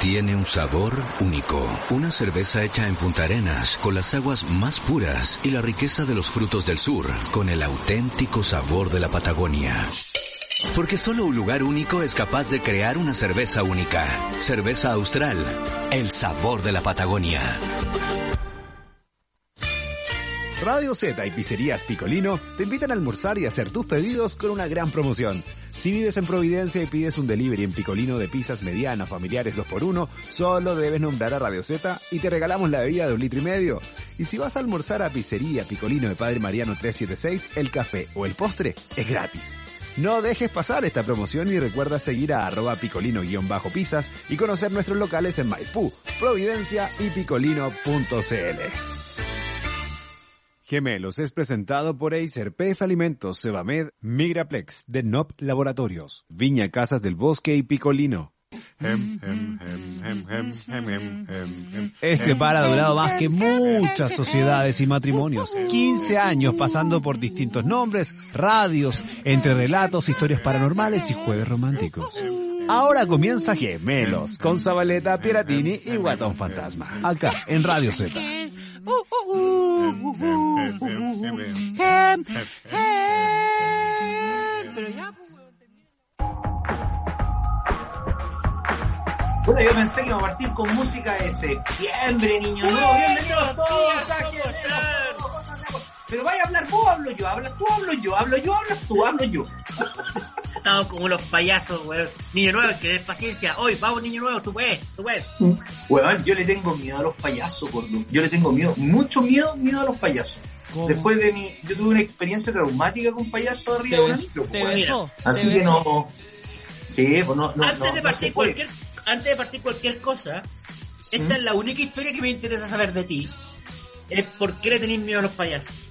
tiene un sabor único. Una cerveza hecha en Punta Arenas, con las aguas más puras y la riqueza de los frutos del sur, con el auténtico sabor de la Patagonia. Porque solo un lugar único es capaz de crear una cerveza única. Cerveza Austral, el sabor de la Patagonia. Radio Z y Pizzerías Picolino te invitan a almorzar y hacer tus pedidos con una gran promoción. Si vives en Providencia y pides un delivery en Picolino de pizzas medianas, familiares 2x1, solo debes nombrar a Radio Z y te regalamos la bebida de un litro y medio. Y si vas a almorzar a Pizzería Picolino de Padre Mariano 376, el café o el postre es gratis. No dejes pasar esta promoción y recuerda seguir a arroba picolino-pizzas y conocer nuestros locales en Maipú, Providencia y picolino.cl. Gemelos es presentado por Acer, PF Alimentos, Sebamed, Migraplex, de NOP Laboratorios, Viña Casas del Bosque y Picolino. Este par ha durado más que muchas sociedades y matrimonios. 15 años pasando por distintos nombres, radios, entre relatos, historias paranormales y jueves románticos. Ahora comienza Gemelos con Zabaleta, Piratini y Guatón Fantasma. Acá en Radio Z. Bueno, yo pensé que iba a partir con música de septiembre, niño. Bienvenidos todos Pero vaya a hablar vos, hablo yo, habla tú, hablo yo, hablo yo, hablas tú, hablo yo. Estamos como los payasos, weón. Niño nuevo, que des paciencia. Hoy, vamos, niño nuevo, tú puedes, tú puedes. Weón, yo le tengo miedo a los payasos, gordo. Yo le tengo miedo, mucho miedo, miedo a los payasos. Después de mi, yo tuve una experiencia traumática con payasos arriba de un anillo, ¿Te besó? Así ¿Te que besó? no. Sí, pues no, no, antes no, de partir cualquier, antes de partir cualquier cosa, esta es la única historia que me interesa saber de ti. Es por qué le tenés miedo a los payasos.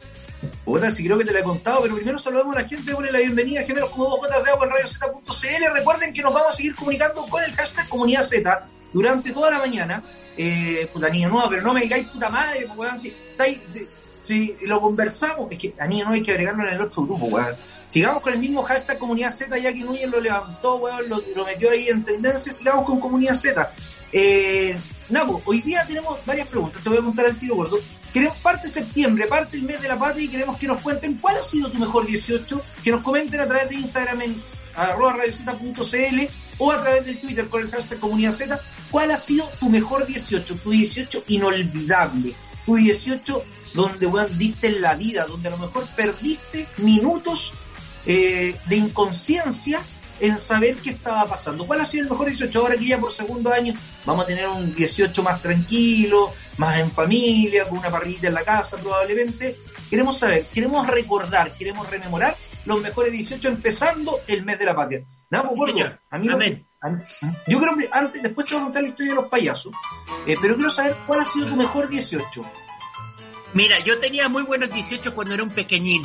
Puta, sí creo que te la he contado, pero primero saludamos a la gente, démosle la bienvenida a como dos gotas de agua en radiozeta.cl. Recuerden que nos vamos a seguir comunicando con el hashtag Comunidad Z durante toda la mañana. Eh, puta niña nueva, pero no me digáis puta madre, pues, weón, si, si, si lo conversamos, es que a niña no hay que agregarlo en el otro grupo, weón. Sigamos con el mismo hashtag Comunidad Z, ya que Núñez lo levantó, weón, lo, lo metió ahí en tendencia, sigamos con Comunidad Z. Eh, Napo, hoy día tenemos varias preguntas, te voy a contar al tiro gordo. Queremos parte septiembre, parte el mes de la patria y queremos que nos cuenten cuál ha sido tu mejor 18, que nos comenten a través de Instagram en arroba radiozeta.cl o a través del Twitter con el hashtag comunidad Z, cuál ha sido tu mejor 18, tu 18 inolvidable, tu 18 donde weón, diste la vida, donde a lo mejor perdiste minutos eh, de inconsciencia en saber qué estaba pasando. ¿Cuál ha sido el mejor 18? Ahora que ya por segundo año vamos a tener un 18 más tranquilo, más en familia, con una parrillita en la casa probablemente. Queremos saber, queremos recordar, queremos rememorar los mejores 18 empezando el mes de la patria. Nada, pues, señor. amigo, Amén. am- yo creo que antes, después te voy a contar la historia de los payasos, eh, pero quiero saber cuál ha sido tu mejor 18. Mira, yo tenía muy buenos 18 cuando era un pequeñín.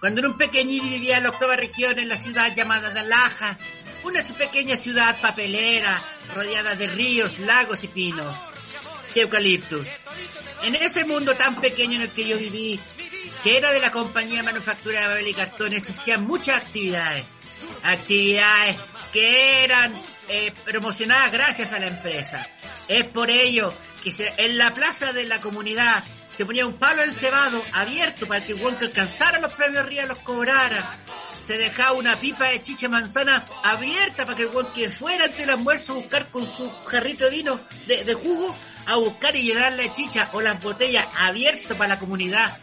Cuando era un pequeñín y vivía en la octava región en la ciudad llamada Dalaja, una pequeña ciudad papelera rodeada de ríos, lagos y pinos, y eucaliptus. En ese mundo tan pequeño en el que yo viví, que era de la compañía manufactura de papel y cartones, se hacían muchas actividades. Actividades que eran eh, promocionadas gracias a la empresa. Es por ello que se- en la plaza de la comunidad se ponía un palo encebado abierto para que el que alcanzara los premios arriba los cobrara. Se dejaba una pipa de chicha manzana abierta para que el que fuera ante el almuerzo a buscar con su jarrito de vino de, de jugo a buscar y llenar la chicha o las botellas abierto para la comunidad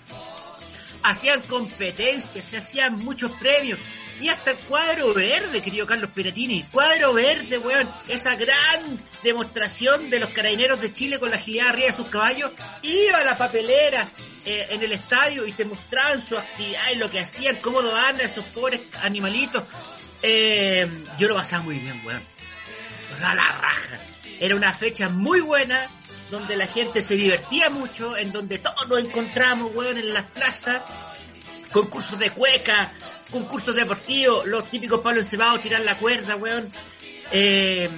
hacían competencias, se hacían muchos premios. Y hasta el cuadro verde, querido Carlos Piratini. Cuadro verde, weón. Esa gran demostración de los carabineros de Chile con la agilidad arriba de sus caballos. Iba a la papelera eh, en el estadio y te mostraban su actividad y lo que hacían, cómo doaban a esos pobres animalitos. Eh, yo lo pasaba muy bien, weón. La raja. Era una fecha muy buena, donde la gente se divertía mucho, en donde todos nos encontramos, weón, en las plazas, concursos de cueca, concursos deportivos, los típicos palos encebados, tirar la cuerda, weón. Eh,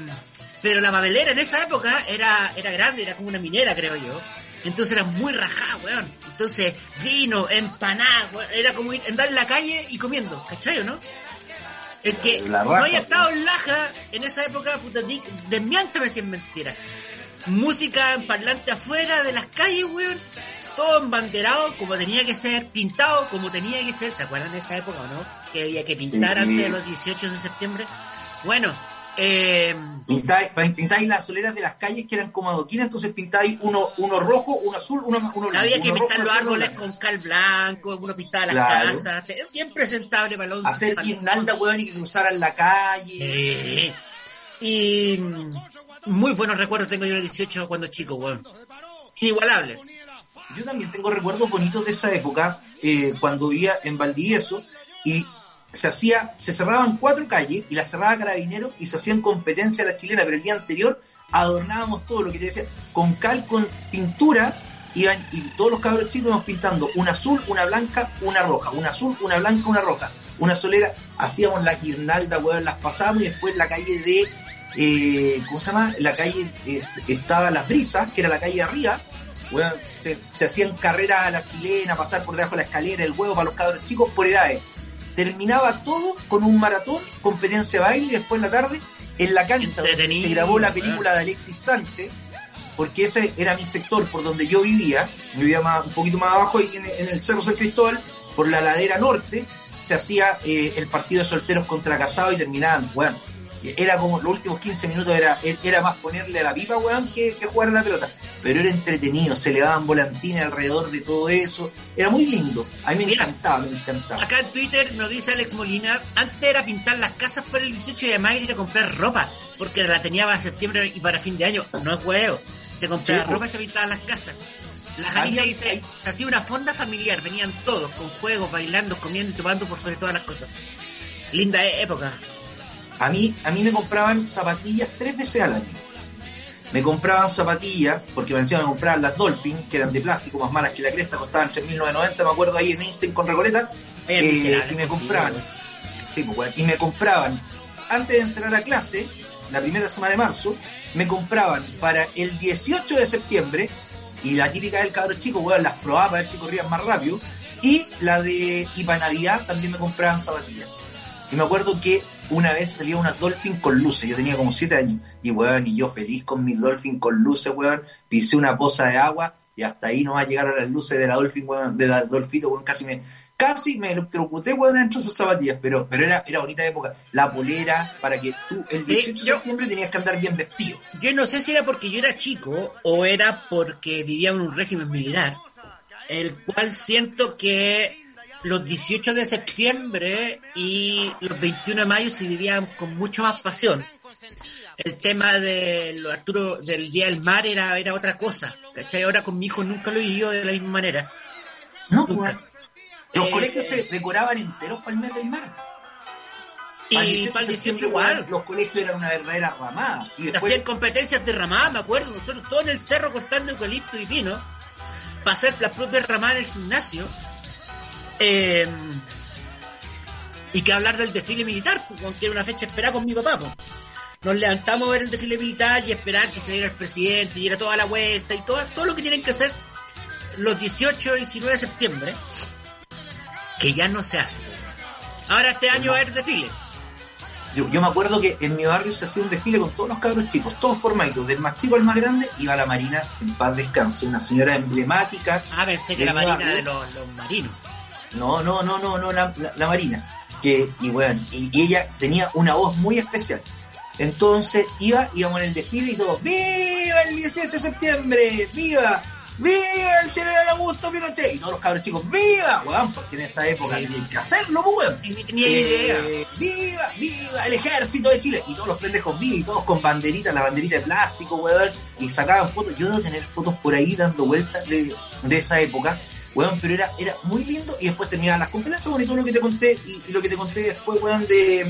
pero la babelera en esa época era, era grande, era como una minera, creo yo. Entonces era muy rajada, weón. Entonces, vino, empanada, weón. Era como ir, andar en la calle y comiendo, ¿cachai o no? El que La no haya estado en Laja en esa época, puta, desmiántame si es mentira. Música en parlante afuera de las calles, weón. Todo embanderado como tenía que ser, pintado como tenía que ser. ¿Se acuerdan de esa época o no? Que había que pintar Sí. antes de los 18 de septiembre. Bueno, eh, Pintáis, pintáis las soleras de las calles que eran como adoquines, entonces pintáis uno, uno rojo, uno azul, uno, uno blanco. había que uno pintar rojo, los árboles blanco. con cal blanco, uno pintaba las Claro. casas. Bien presentable para los Hacer guirnalda, weón, y que cruzaran la calle. Eh, y mm, muy buenos recuerdos tengo yo de los 18 cuando chico, weón. Inigualables. Yo también tengo recuerdos bonitos de esa época, eh, cuando vivía en Valdivieso, y se hacía, se cerraban cuatro calles, y las cerraba Carabineros, y se hacían competencia a la chilena, pero el día anterior adornábamos todo lo que te decía, con cal, con pintura, iban, y todos los cabros chicos íbamos pintando una azul, una blanca, una roja, una azul, una blanca, una roja, una solera, hacíamos la guirnalda, weón, las pasábamos, y después la calle de, eh, ¿cómo se llama? La calle, eh, estaba Las Brisas, que era la calle de arriba, weón, se, se hacían carreras a la chilena, pasar por debajo de la escalera, el huevo para los cabros chicos por edades. Terminaba todo con un maratón, competencia de baile, y después en la tarde, en la cancha donde se grabó la película de Alexis Sánchez, porque ese era mi sector por donde yo vivía, yo vivía más, un poquito más abajo ahí en, en el Cerro San Cristóbal, por la ladera norte, se hacía eh, el partido de solteros contra casados y terminaban, weón. Era como los últimos 15 minutos era, era más ponerle a la pipa, weón, que, que jugar a la pelota. Pero era entretenido, se le daban volantines alrededor de todo eso. Era muy lindo. A mí me Mira. encantaba, me encantaba. Acá en Twitter nos dice Alex Molina, antes era pintar las casas para el 18 de mayo y ir a comprar ropa, porque la tenía para septiembre y para fin de año. No es huevo. Se compraba Sí, ropa y se pintaban las casas. La Janita dice, se hacía una fonda familiar, venían todos, con juegos, bailando, comiendo y tomando por sobre todas las cosas. Linda época. A mí, a mí me compraban zapatillas tres veces al año. Me compraban zapatillas, porque me encima me compraban las Dolphin, que eran de plástico, más malas que la cresta, costaban 3.990, me acuerdo ahí en Einstein con Recoleta. Eh, y me compraban, sí, pues, y me compraban, antes de entrar a clase, la primera semana de marzo, me compraban para el 18 de septiembre, y la típica del cabro chico, weón, las probaba para ver si corrían más rápido, y la de, y para Navidad también me compraban zapatillas. Y me acuerdo que una vez salía una Dolphin con luces, yo tenía como 7 años, y weón, y yo feliz con mi Dolphin con luces, weón, pisé una poza de agua, y hasta ahí no va a llegar a las luces de la Dolphin, weón, de la Dolfito, weón, casi me, casi me electrocuté, weón, dentro de esas zapatillas, pero, pero era, era bonita época. La polera, para que tú, el 18 de yo- septiembre tenías que andar bien vestido. Yo no sé si era porque yo era chico o era porque vivía en un régimen militar, el cual siento que los 18 de septiembre y los 21 de mayo se vivían con mucho más pasión. El tema del Arturo del Día del Mar era, era otra cosa, ¿cachai? Ahora con mi hijo nunca lo vivió de la misma manera. No, Nunca. weón. Los Eh, colegios se decoraban enteros para el mes del mar. Y para el 18 igual. Los colegios eran una verdadera ramada. Y después, Hacían competencias de ramadas, me acuerdo, nosotros todos en el cerro cortando eucalipto y pino, para hacer las propias ramadas en el gimnasio. Eh, y que hablar del desfile militar, pues, porque era una fecha esperada con mi papá. pues. Nos levantamos a ver el desfile militar y esperar que se diera el presidente y diera toda la vuelta y todo, todo lo que tienen que hacer los 18 y 19 de septiembre, que ya no se hace. Ahora este año va a haber desfile. yo, yo me acuerdo que en mi barrio se hacía un desfile con todos los cabros chicos, todos formaditos, del más chico al más grande, iba la Marina en paz descanse, una señora emblemática. Ah, pensé que la marina barrio. de los, los marinos. No, no, no, no, no, la, la- la Marina. Que, y bueno, y, y ella tenía una voz muy especial. Entonces iba, íbamos en el desfile y todo, ¡Viva el 18 de septiembre! ¡Viva! ¡Viva el general Augusto Pinochet! Y todos los cabros chicos, ¡Viva! Weón, porque en esa época Sí. que hacerlo, pues, weón. Ni tenía idea. Eh, ¡Viva! ¡Viva el ejército de Chile! Y todos los pendejos viva y todos con banderitas, la banderita de plástico, weón. Y sacaban fotos. Yo debo tener fotos por ahí dando vueltas de, de esa época. Weón, pero era, era muy lindo. Y después terminaban las competencias, bueno, y todo lo que te conté, y, y lo que te conté después, weón, de,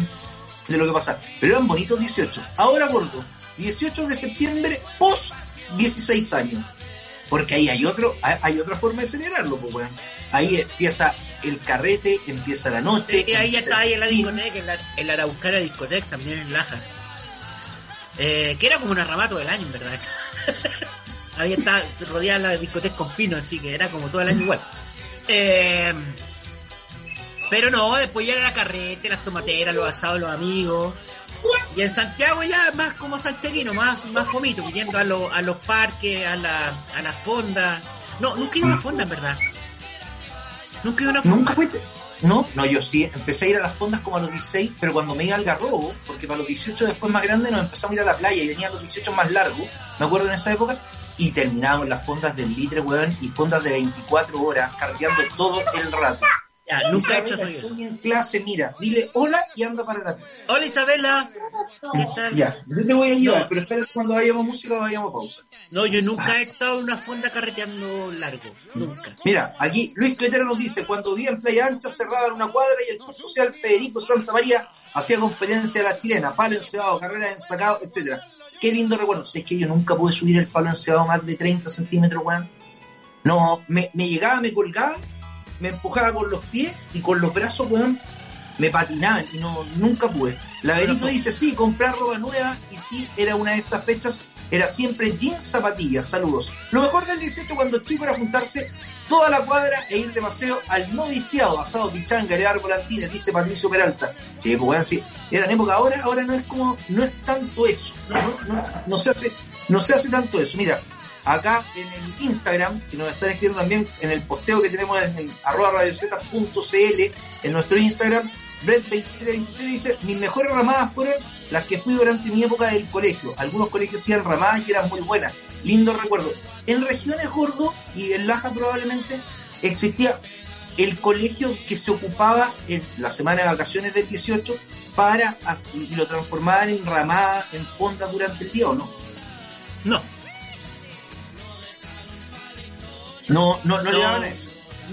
de lo que pasa. Pero eran bonitos 18. Ahora, gordo, 18 de septiembre, post 16 años. Porque ahí hay otro, hay, otra forma de celebrarlo, pues, weón. Ahí empieza el carrete, empieza la noche. Sí, ahí ya estaba ahí en la discoteca, en la, en la Araucana discoteca, también en Laja. Eh, que era como un arramato del año, en verdad. Ahí está rodeada la discoteca con pino, así que era como todo el año igual. Eh, Pero no, después ya era la carrete, las tomateras, los asados, los amigos. Y en Santiago ya más como santiaguino, más, más fomito, yendo a, los a los parques, a la, a las fondas. No, nunca iba a una fonda, en verdad. Nunca iba a una fonda. ¿Nunca fuiste? No, no, yo sí, empecé a ir a las fondas como a los 16, pero cuando me iba al garrobo, porque para los 18 después más grandes nos empezamos a ir a la playa y venían los 18 más largos, me acuerdo en esa época, y terminábamos las fondas del litre, weón, y fondas de 24 horas, carteando todo el rato. Ya, nunca he hecho soy estoy en clase, mira, dile hola y anda para la Hola Isabela. ¿Qué tal? Ya, yo te voy a llevar, No. pero espera cuando vayamos música vayamos pausa. No, yo nunca he estado en una fonda carreteando largo. Nunca. Mira, aquí Luis Cletero nos dice, cuando vivía en Playa Ancha cerraban una cuadra y el Club Social Federico Santa María hacía competencia a la chilena, palo encebado, carreras en sacado, etcétera. Qué lindo recuerdo. Si es que yo nunca pude subir el palo encebado más de 30 centímetros, weón. No, me, me llegaba, me colgaba, me empujaba con los pies y con los brazos, weón, me patinaban y no, nunca pude. La dice, sí, comprar ropa nueva y sí, era una de estas fechas, era siempre jeans, zapatillas, saludos. Lo mejor del 18 cuando chico era juntarse toda la cuadra e ir de paseo al noviciado, asado pichanga, elevar volantines, dice Patricio Peralta. Sí, pues weón, sí, eran época ahora, ahora no es como, no es tanto eso, no, se hace, no se hace tanto eso. Mira, acá en el Instagram, que nos están escribiendo también en el posteo que tenemos en el arroba radioceta.cl en nuestro Instagram, Brett2727 dice, mis mejores ramadas fueron las que fui durante mi época del colegio. Algunos colegios hacían ramadas y eran muy buenas. Lindo recuerdo. En regiones gordo y en Laja probablemente existía el colegio que se ocupaba en la semana de vacaciones del 18 para y lo transformaban en ramadas, en fondas durante el día, ¿o no? No. No, no, no, le No. daban a eso.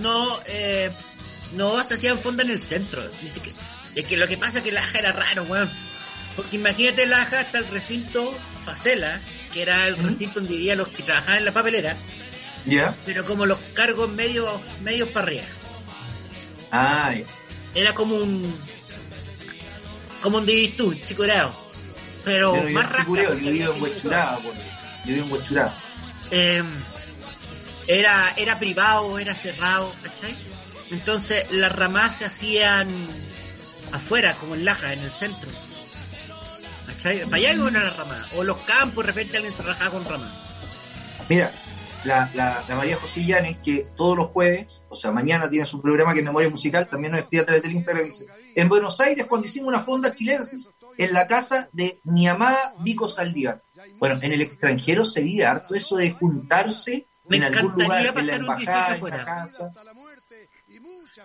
No, eh, no, se hacían fonda en el centro. Dice que, es que lo que pasa es que Laja era raro, weón. Porque imagínate Laja hasta el recinto Facela, que era el recinto donde vivían los que trabajaban en la papelera, ¿Ya? pero como los cargos medio, medio para arriba. Ah. Era como un, como un divis tú, chicurao. Pero vivo más en rasca. Chicureo, yo vivo en Huechuraba, yo vivo en Huechuraba. eh, era, era privado, era cerrado, ¿cachai? Entonces las ramas se hacían afuera, como en Laja, en el centro. ¿Cachai? Para allá iba una rama. O los campos, de repente alguien se rajaba con ramas. Mira, la, la, la María José Llanes, que todos los jueves, o sea, mañana tiene su programa que es Memoria Musical, también nos escribe a través del Instagram dice, en Buenos Aires cuando hicimos una fonda chilensis en la casa de mi amada Vico Saldívar. Bueno, en el extranjero se vive harto eso de juntarse Me en algún lugar, en la pasar un 18 embajada, en la casa.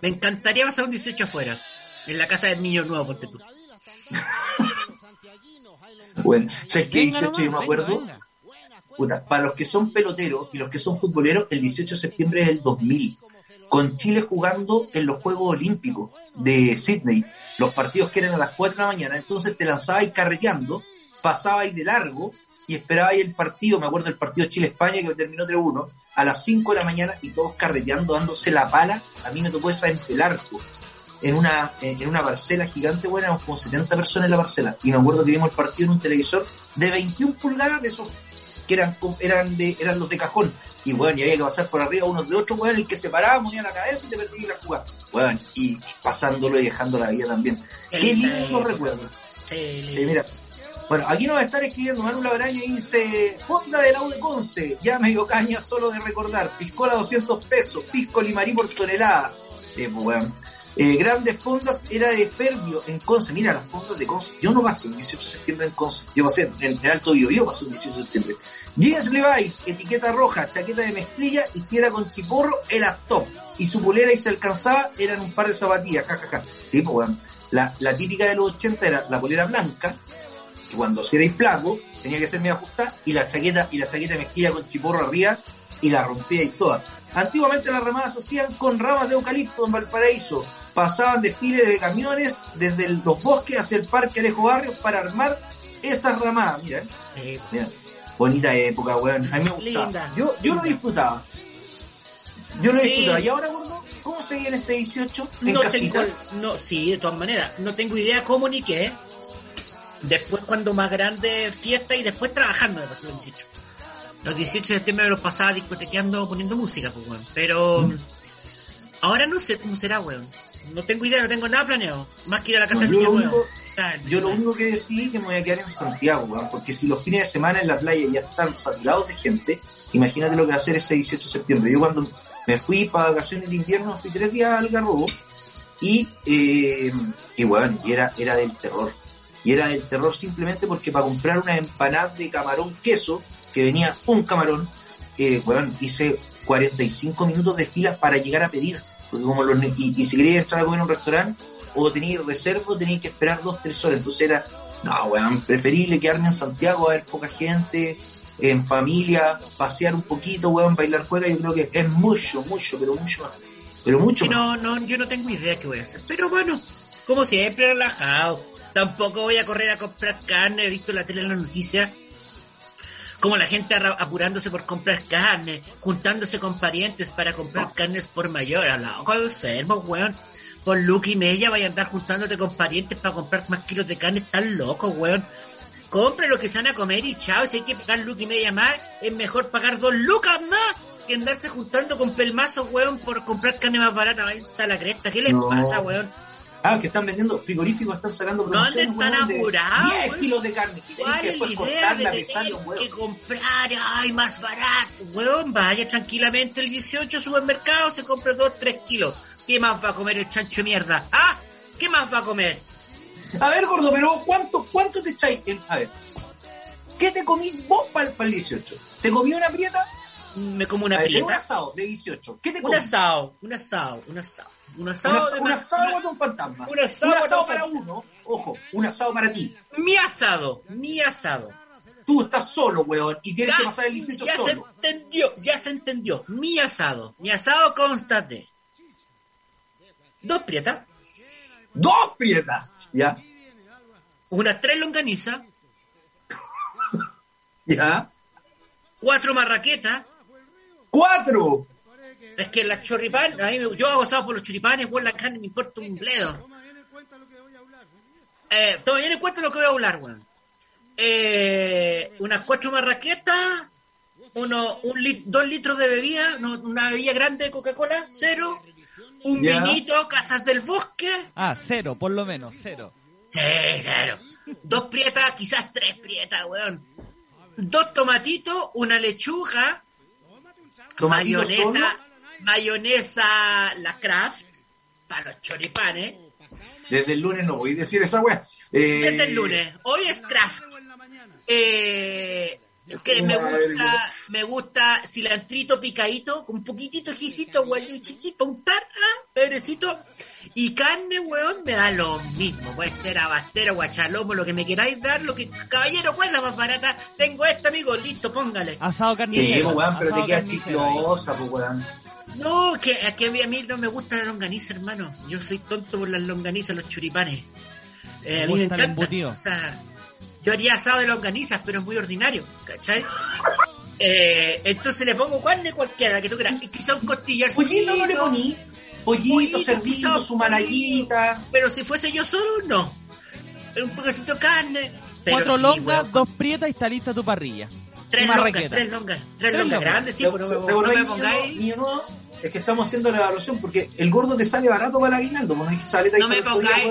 Me encantaría pasar un 18 afuera. En la casa del niño nuevo, ponte tú. Bueno, ¿sabes qué? Venga 18 yo me acuerdo? Puta, para los que son peloteros y los que son futboleros, el 18 de septiembre es el 2000, con Chile jugando en los Juegos Olímpicos de Sydney, los partidos que eran a las 4 de la mañana, entonces te lanzabas carreteando, pasabas de largo y esperabas el partido, me acuerdo del partido Chile-España que terminó 3-1, a las 5 de la mañana y todos carreteando, dándose la pala, a mí me tocó esa en el arco, en una, en una parcela gigante, bueno, éramos como 70 personas en la parcela, y me acuerdo que vimos el partido en un televisor de 21 pulgadas de esos que eran, eran, de, eran los de cajón. Y bueno, y había que pasar por arriba unos de otros, weón, el que se paraba, ponía la cabeza y te perdía la jugada. Weón, y pasándolo y dejando la vida también. Qué lindo recuerdo. Sí, mira. Bueno, aquí nos va a estar escribiendo Manu Labraña y dice, Honda de la U de Conce, ya me dio caña solo de recordar, piscola 200 pesos, pisco limarí por tonelada. Sí, pues weón. Eh, grandes fondas era de Fervio en Conce. Mira, las fondas de Conce. Yo no pasé un 18 de septiembre en Conce. Yo pasé en el Alto Bio, yo pasé un 18 de septiembre. Jeans Levi, etiqueta roja, chaqueta de mezclilla y si era con chiporro, era top. Y su polera y se alcanzaba, eran un par de zapatillas, jajaja. Sí, pues weón. La, la típica de los 80 era la polera blanca, que cuando si erais flaco tenía que ser medio ajustada y la chaqueta y la chaqueta de mezquilla con chiporro arriba y la rompía y toda. Antiguamente las ramadas se hacían con ramas de eucalipto en Valparaíso. Pasaban desfiles de camiones desde el- los bosques hacia el parque Alejo Barrios para armar esas ramadas. Mira, eh, mira. bonita época, weón. A mí me gustaba. Linda, yo, yo lo disfrutaba. Yo lo Sí. disfrutaba. Y ahora, gordo, ¿cómo se viene este 18? En No casita. tengo, no, sí, de todas maneras. No tengo idea cómo ni qué. Después cuando más grande fiesta y después trabajando me pasó los 18. Los 18 de septiembre me los pasaba discotequeando, poniendo música, pues weón. Pero Mm. ahora no sé cómo será, weón. No tengo idea, no tengo nada planeado. Más que ir a la casa No, del yo, único, yo lo único que decidí es que me voy a quedar en Santiago, weón, porque si los fines de semana en la playa ya están saturados de gente, imagínate lo que va a hacer ese 18 de septiembre. Yo cuando me fui para vacaciones de invierno, fui tres días al Garrobo y, eh, y bueno, y era, era del terror. Y era del terror simplemente porque para comprar una empanada de camarón queso, que venía un camarón, eh, bueno, hice 45 minutos de fila para llegar a pedir. Porque como los, y, y si quería entrar a comer a un restaurante, o tenías reserva o tenías que esperar dos, tres horas. Entonces era, no, weón, preferible quedarme en Santiago a ver poca gente, en familia, pasear un poquito, weón, bailar juega. Yo creo que es mucho, mucho, pero mucho más. Pero mucho Sí, más. no, no, yo no tengo idea qué voy a hacer. Pero bueno, como siempre, relajado. Tampoco voy a correr a comprar carne. He visto la tele en las noticias. Como la gente apurándose por comprar carne, juntándose con parientes para comprar carnes por mayor. A loco enfermo, weón. Por Luke y Mella vaya a andar juntándote con parientes para comprar más kilos de carne. Están locos, weón. Compre lo que se van a comer y chao. Si hay que pagar Luke y media más, es mejor pagar dos lucas más que andarse juntando con pelmazos, weón, por comprar carne más barata. Váyanse a la cresta. ¿Qué les No. pasa, weón? Ah, que están vendiendo frigoríficos, están sacando No promociones, anden tan weón, de apurados, 10 weón. kilos de carne. ¿Cuál que es la idea de tener que comprar? Ay, más barato, weón. Vaya tranquilamente el 18 supermercado, se compra 2, 3 kilos. ¿Qué más va a comer el chancho de mierda? ¿Ah? ¿Qué más va a comer? A ver, gordo, pero ¿cuánto, cuánto te echáis? en- a ver, ¿qué te comí vos para el 18? ¿Te comí una prieta? Me como una A ver, en un prieta. asado de 18. ¿Qué te Un comí? asado, un asado, un asado. Un asado, un asado con un fantasma. un asado para fantasma. uno. Ojo, un asado para ti. Mi asado, mi asado. Tú estás solo, weón, y tienes Ya, que pasar el 18 ya se solo. entendió, ya se entendió. Mi asado, mi asado consta de dos prietas, ¡Dos prietas! ¿Ya? unas tres longanizas, ¿Ya? cuatro marraquetas. ¡Cuatro! Es que la choripán, a mí me- yo hago asado por los choripanes, por la carne me importa un bledo. Eh, toma bien en cuenta lo que voy a hablar, weón. Eh, unas cuatro marraquetas, uno, un lit- dos litros de bebida, no, una bebida grande de Coca-Cola, cero, un vinito, casas del bosque, Ah, cero, por lo menos, cero. Sí, claro. Dos prietas, quizás tres prietas, weón. Dos tomatitos, una lechuga, Tomatito mayonesa, solo. Mayonesa, la craft, para los choripanes. Desde el lunes no voy a decir esa weá. Eh, Desde el lunes. Hoy es craft. Eh, que me gusta, me gusta cilantrito picadito, con un poquitito jicito, weón, chichito, un tar, ah, pedrecito. Y carne, weón, me da lo mismo. Puede ser abastero, guachalomo, lo que me queráis dar, lo que, caballero, ¿cuál es la más barata? Tengo esta, amigo, listo, póngale. Asado Sí, carnicero. pues, weón, pero te asado queda carnicero ahí. chiclosa, pues, weón. No, que, que a mí, a mí no me gusta la longaniza, hermano. Yo soy tonto por las longanizas, los churipanes. Eh, Me a mí me gusta el encanta. embutido. O sea, yo haría asado de longanizas, pero es muy ordinario, ¿cachai? Eh, entonces le pongo carne cualquiera, que tú quieras. Y quizá un costillar. Pollito no le poní. Pollito, quizá su malaguita. Pero si fuese yo solo, no. Un poquito de carne. Cuatro sí, longas, dos prietas y está lista tu parrilla. Tres longas, tres longas. Tres Tres longas longas. grandes, sí, ¿Te- pero te no, me pongáis. niño, no? Es que estamos haciendo la evaluación porque el gordo te sale barato para el aguinaldo. pues No es que sale No me pongáis-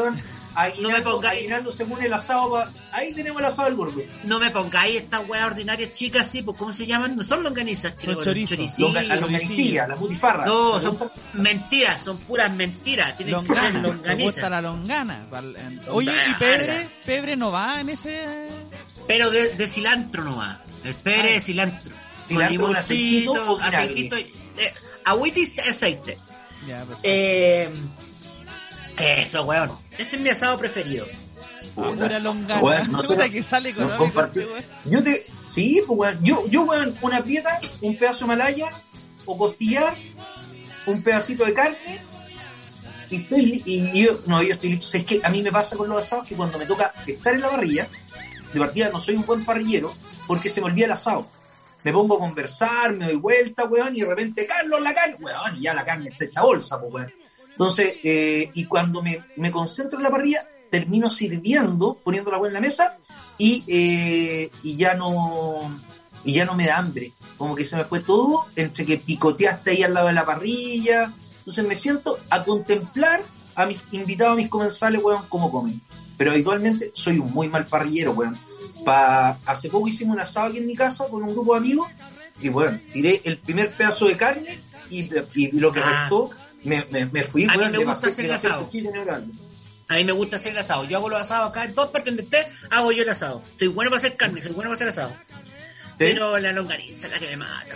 Aguinaldo, no me pongáis- aguinaldo según el asado. pa- Ahí tenemos el asado del gordo. No me pongáis estas weas ordinarias chicas, sí, pues ¿cómo se llaman? No son longanizas, creo, chorizos. choricillos. Longa- la longanicilla, la putifarra. No, ¿Te son gusta? mentiras, son puras mentiras. Tienen que ser Longana. Me gusta longanizas. la longana. Oye, ¿y Longana. Pebre? ¿Pebre no va en ese...? Pero de, de cilantro no va. El pere Ah. de cilantro. ¿Cilantro con aceitito o vinagre? aceitito, eh, agüita y aceite. Ya, perfecto. Eh, eso, weón. Ese es mi asado preferido. Pura longana. Weón, nosotros que sale comparti- este. Yo te. Sí, pues weón. Yo, yo, weón, una prieta, un pedazo de malaya, o costillar, un pedacito de carne, y estoy y yo, no, yo estoy listo. O sea, es que a mí me pasa con los asados que cuando me toca estar en la parrilla, de partida no soy un buen parrillero, porque se me olvida el asado. Me pongo a conversar, me doy vuelta, weón, y de repente, Carlos, la carne, weón, y ya la carne está hecha bolsa, pues, weón. Entonces, eh, y cuando me, me concentro en la parrilla, termino sirviendo, poniendo la weón en la mesa, y, eh, y ya no y ya no me da hambre. Como que se me fue todo entre que picoteaste ahí al lado de la parrilla. Entonces me siento a contemplar a mis invitados, a mis comensales, weón, cómo comen. Pero habitualmente soy un muy mal parrillero, weón. Pa, hace poco hicimos un asado aquí en mi casa con un grupo de amigos y, bueno, tiré el primer pedazo de carne y, y lo que Ah. restó me, me, me fui, A mí weón, me gusta hacer asado. el grande. A mí me gusta hacer el asado. Yo hago los asados acá en todas partes donde esté, hago yo el asado. Soy bueno para hacer carne, soy bueno para hacer asado. ¿Sí? Pero la longaniza es la que me mata.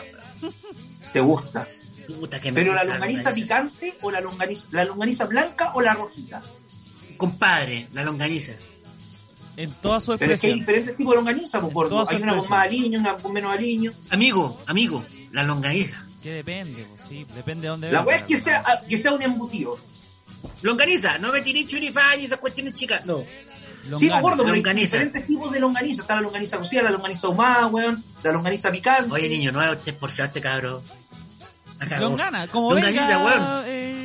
¿Te gusta? Puta que me ¿Pero la gusta longaniza picante o la longaniza, la longaniza blanca o la rojita? Compadre, la longaniza. En toda su Pero es que hay diferentes tipos de longaniza, pues, gordo. todas sus Hay una con más aliño, una con menos aliño. Amigo, amigo, la longaniza. Que depende, pues, sí, depende de dónde La weá es que sea, que sea un embutido. Longaniza, no me tiré churifán y esas cuestiones chicas. No. Sí, me acuerdo, pero hay Longaniza. diferentes tipos de longaniza. Está la longaniza cocida, la longaniza ahumada, weón, la longaniza picante. Oye, niño, no usted por favor, cabrón. Longana, como Longaniza, venga, weón. eh,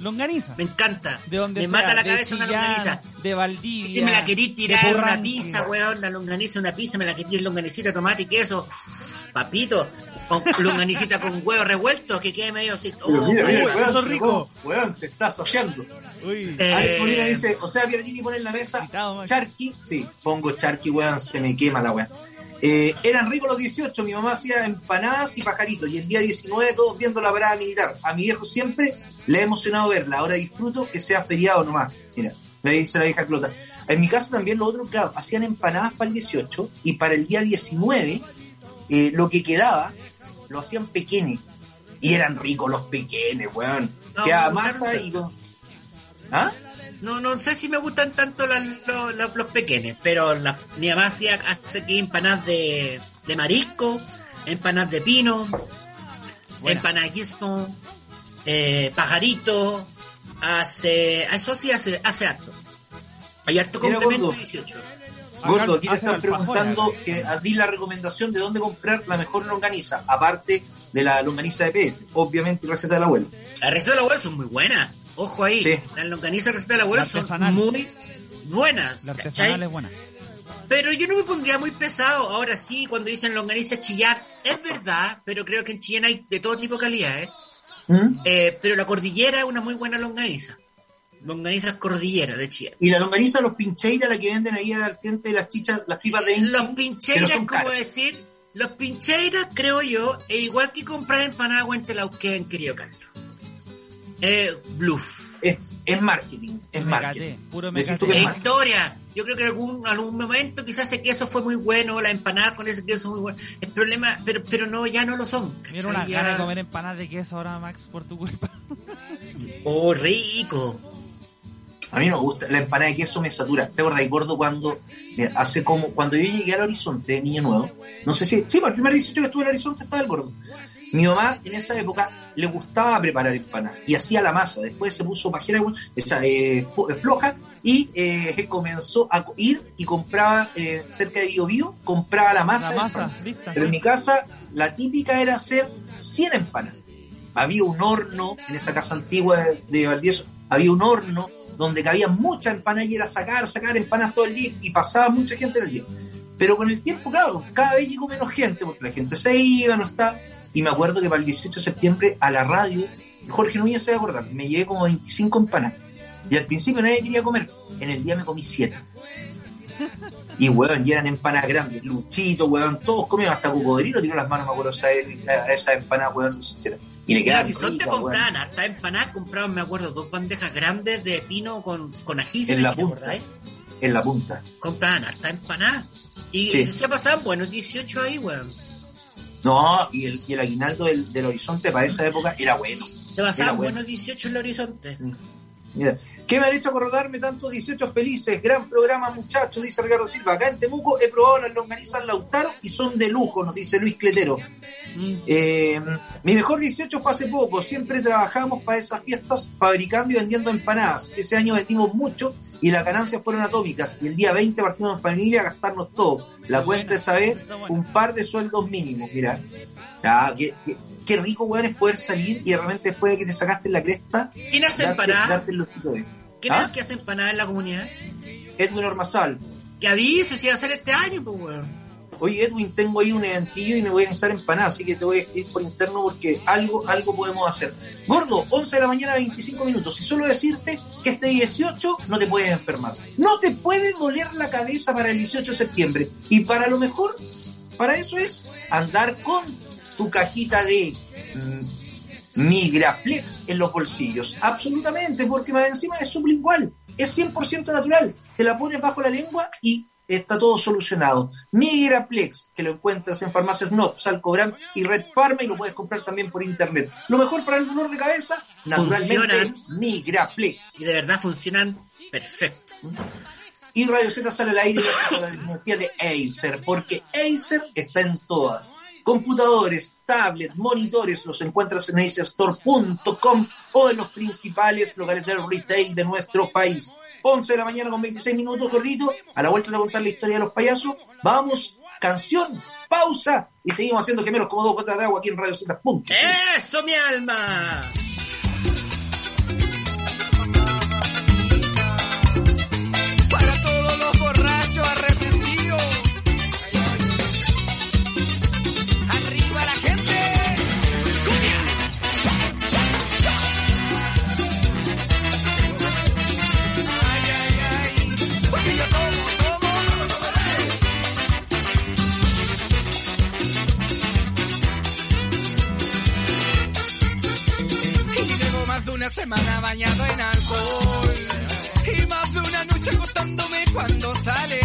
Longaniza. Me encanta. De donde me sea, mata la cabeza una longaniza. De Valdivia. Si me la querís de tirar una pizza, weón, una longaniza, una pizza, me la querís longanicita, tomate y queso. Papito. Con longanicita con huevo revuelto, que quede medio así. Oh, mira, mira, weón, eso rico. Weón, se está saciando. Uy, Eh, Alex Molina dice, o sea, Pierdini pone en la mesa charqui. Sí, pongo charqui, weón, se me quema la weón. Eh, eran ricos los 18, mi mamá hacía empanadas y pajaritos, y el día 19 todos viendo la parada militar. A mi viejo siempre le ha emocionado verla, ahora disfruto que sea feriado nomás. Mira, me dice la vieja Clota. En mi casa también los otros, claro, hacían empanadas para el 18 y para el día 19 eh, lo que quedaba lo hacían pequeños. Y eran ricos los pequeños, weón. No, Quedaba masa y. ¿Ah? No, no sé si me gustan tanto las- los, los- los pequeños, pero la, mi mamá hacía hace que empanadas de, de marisco, empanadas de pino, Buena. empanadas de queso, eh, pajarito, hace, eso sí hace, hace harto. Hay harto Mira, complemento gordo. 18. Gordo, aquí te están preguntando que a ti la recomendación de dónde comprar la mejor longaniza, aparte de la longaniza de pez, obviamente receta del abuelo. Las recetas de la abuela son muy buenas. Ojo ahí, Sí. las longanizas recetas de la son muy buenas. La ¿cachai? artesanal es buena. Pero yo no me pondría muy pesado. Ahora sí, cuando dicen longaniza chillar, es verdad, pero creo que en Chillán hay de todo tipo de calidad, ¿eh? ¿Mm? Eh, pero la cordillera es una muy buena longaniza. Longanizas cordillera de Chillán. Y la longaniza, los pincheiras, la que venden ahí al frente de las chichas, las pipas de Los pincheiras, son como decir, los pincheiras, creo yo, es igual que comprar empanada en Telauquén, querido Carlos. Eh, bluff. Es, es marketing, es Me marketing. puro me es historia. Yo creo que en algún, algún momento quizás ese queso fue muy bueno, la empanada con ese queso muy bueno. El problema, pero, pero no, ya no lo son. Mira una ¿cachai? gana de Ya- comer empanadas de queso ahora, Max, por tu culpa. Oh, rico. A mí no me gusta, la empanada de queso me satura. ¿Te acuerdas, gordo, cuando, mira, hace como, cuando yo llegué al horizonte, niño nuevo, no sé si, sí, pues el primer 18 que estuve en el horizonte estaba el gordo. Mi mamá en esa época le gustaba preparar empanadas y hacía la masa. Después se puso pajera, esa, eh, eh, floja y eh, comenzó a ir y compraba eh, cerca de Bio Bio, compraba la masa. La masa, lista. Pero en mi casa la típica era hacer 100 empanadas. Había un horno en esa casa antigua de, de Valdivieso, había un horno donde cabía mucha empanada y era sacar, sacar empanadas todo el día y pasaba mucha gente en el día. Pero con el tiempo, claro, cada vez llegó menos gente porque la gente se iba, no está. Y me acuerdo que para el 18 de septiembre a la radio, Jorge Núñez se va a acordar, me llevé como 25 empanadas. Y al principio nadie quería comer. En el día me comí 7. Y weón, y eran empanadas grandes, Luchito, weón, todos comían, hasta Cocodrilo tiró las manos, me acuerdo, a esa, a esa empanada, weón, etcétera. Y le En Horizonte ricas, weón. compraban harta empanadas, compraban, me acuerdo, dos bandejas grandes de pino con, con ají. En la ¿te punta. en la punta. Compraban harta empanadas. Y Sí. se pasaban buenos 18 ahí, weón. No, y el, y el aguinaldo del, del horizonte para esa época era bueno. Se pasaban bueno. buenos 18 en el horizonte. Mira, ¿qué me han hecho acordarme tanto 18 felices? Gran programa, muchachos, dice Ricardo Silva. Acá en Temuco he probado las longanizas Lautaro y son de lujo, nos dice Luis Cletero. Mm. Eh, mi mejor 18 fue hace poco. Siempre trabajamos para esas fiestas fabricando y vendiendo empanadas. Ese año vendimos mucho y las ganancias fueron atómicas. Y el día 20 partimos en familia a gastarnos todo. La cuenta esa vez, un par de sueldos mínimos. Mira, ah, qué, qué- qué rico, weón, es poder salir y de repente después de que te sacaste la cresta, ¿Quién hace empanadas? ¿Quién ¿Ah? es que hace empanadas en la comunidad? Edwin Ormazal. Que avise si va a ser este año, pues, weón. Oye Edwin, tengo ahí un eventillo y me voy a necesitar empanar, así que te voy a escribir por interno porque algo, algo podemos hacer. Gordo, 11 de la mañana, 25 minutos. Y solo decirte que este 18 no te puedes enfermar. No te puede doler la cabeza para el 18 de septiembre. Y para lo mejor, para eso es andar con tu cajita de mm, Migraplex en los bolsillos. Absolutamente, porque más encima es sublingual. Es 100% natural. Te la pones bajo la lengua y está todo solucionado. Migraplex, que lo encuentras en farmacias NOT, Salcobran y Red Pharma y lo puedes comprar también por internet. Lo mejor para el dolor de cabeza, naturalmente, Funcionan. Migraplex. Y de verdad funcionan perfecto. Y Radio Z sale al aire con la tecnología de Acer, porque Acer está en todas. Computadores, tablets, monitores, los encuentras en acerstore.com o en los principales lugares del retail de nuestro país. 11 de la mañana con 26 minutos, gordito. A la vuelta de contar la historia de los payasos, vamos, canción, pausa y seguimos haciendo gemelos como dos gotas de agua aquí en Radio Z. ¡Eso, mi alma! Semana bañado en alcohol. Y más de una noche acostándome cuando sale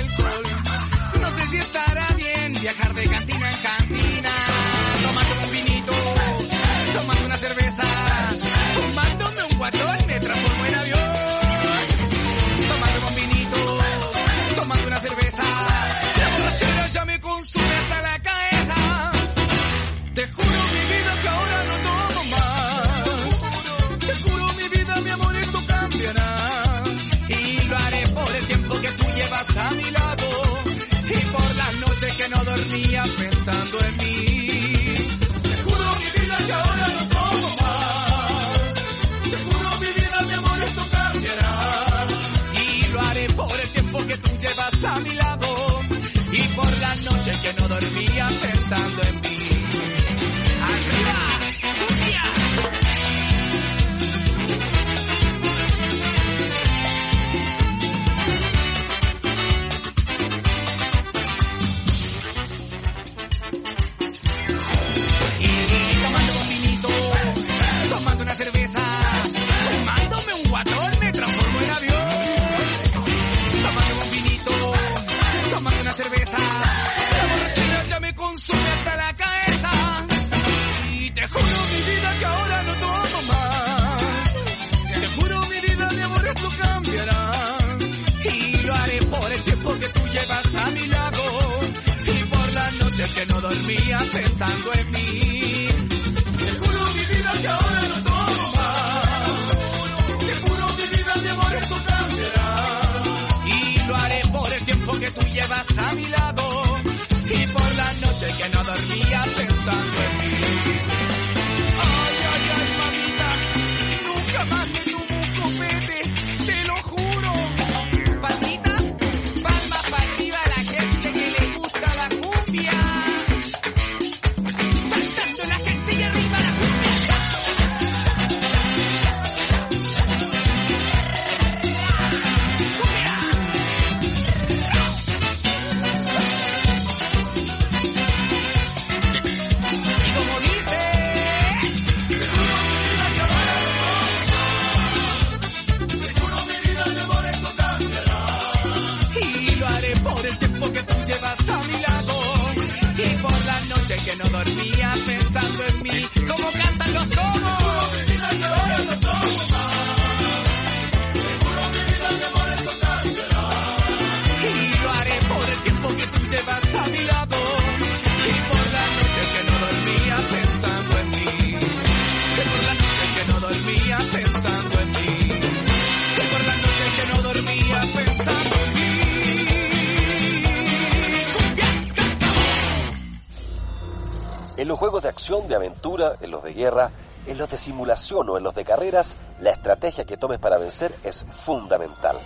En los juegos de acción, de aventura, en los de guerra, en los de simulación o en los de carreras, la estrategia que tomes para vencer es fundamental.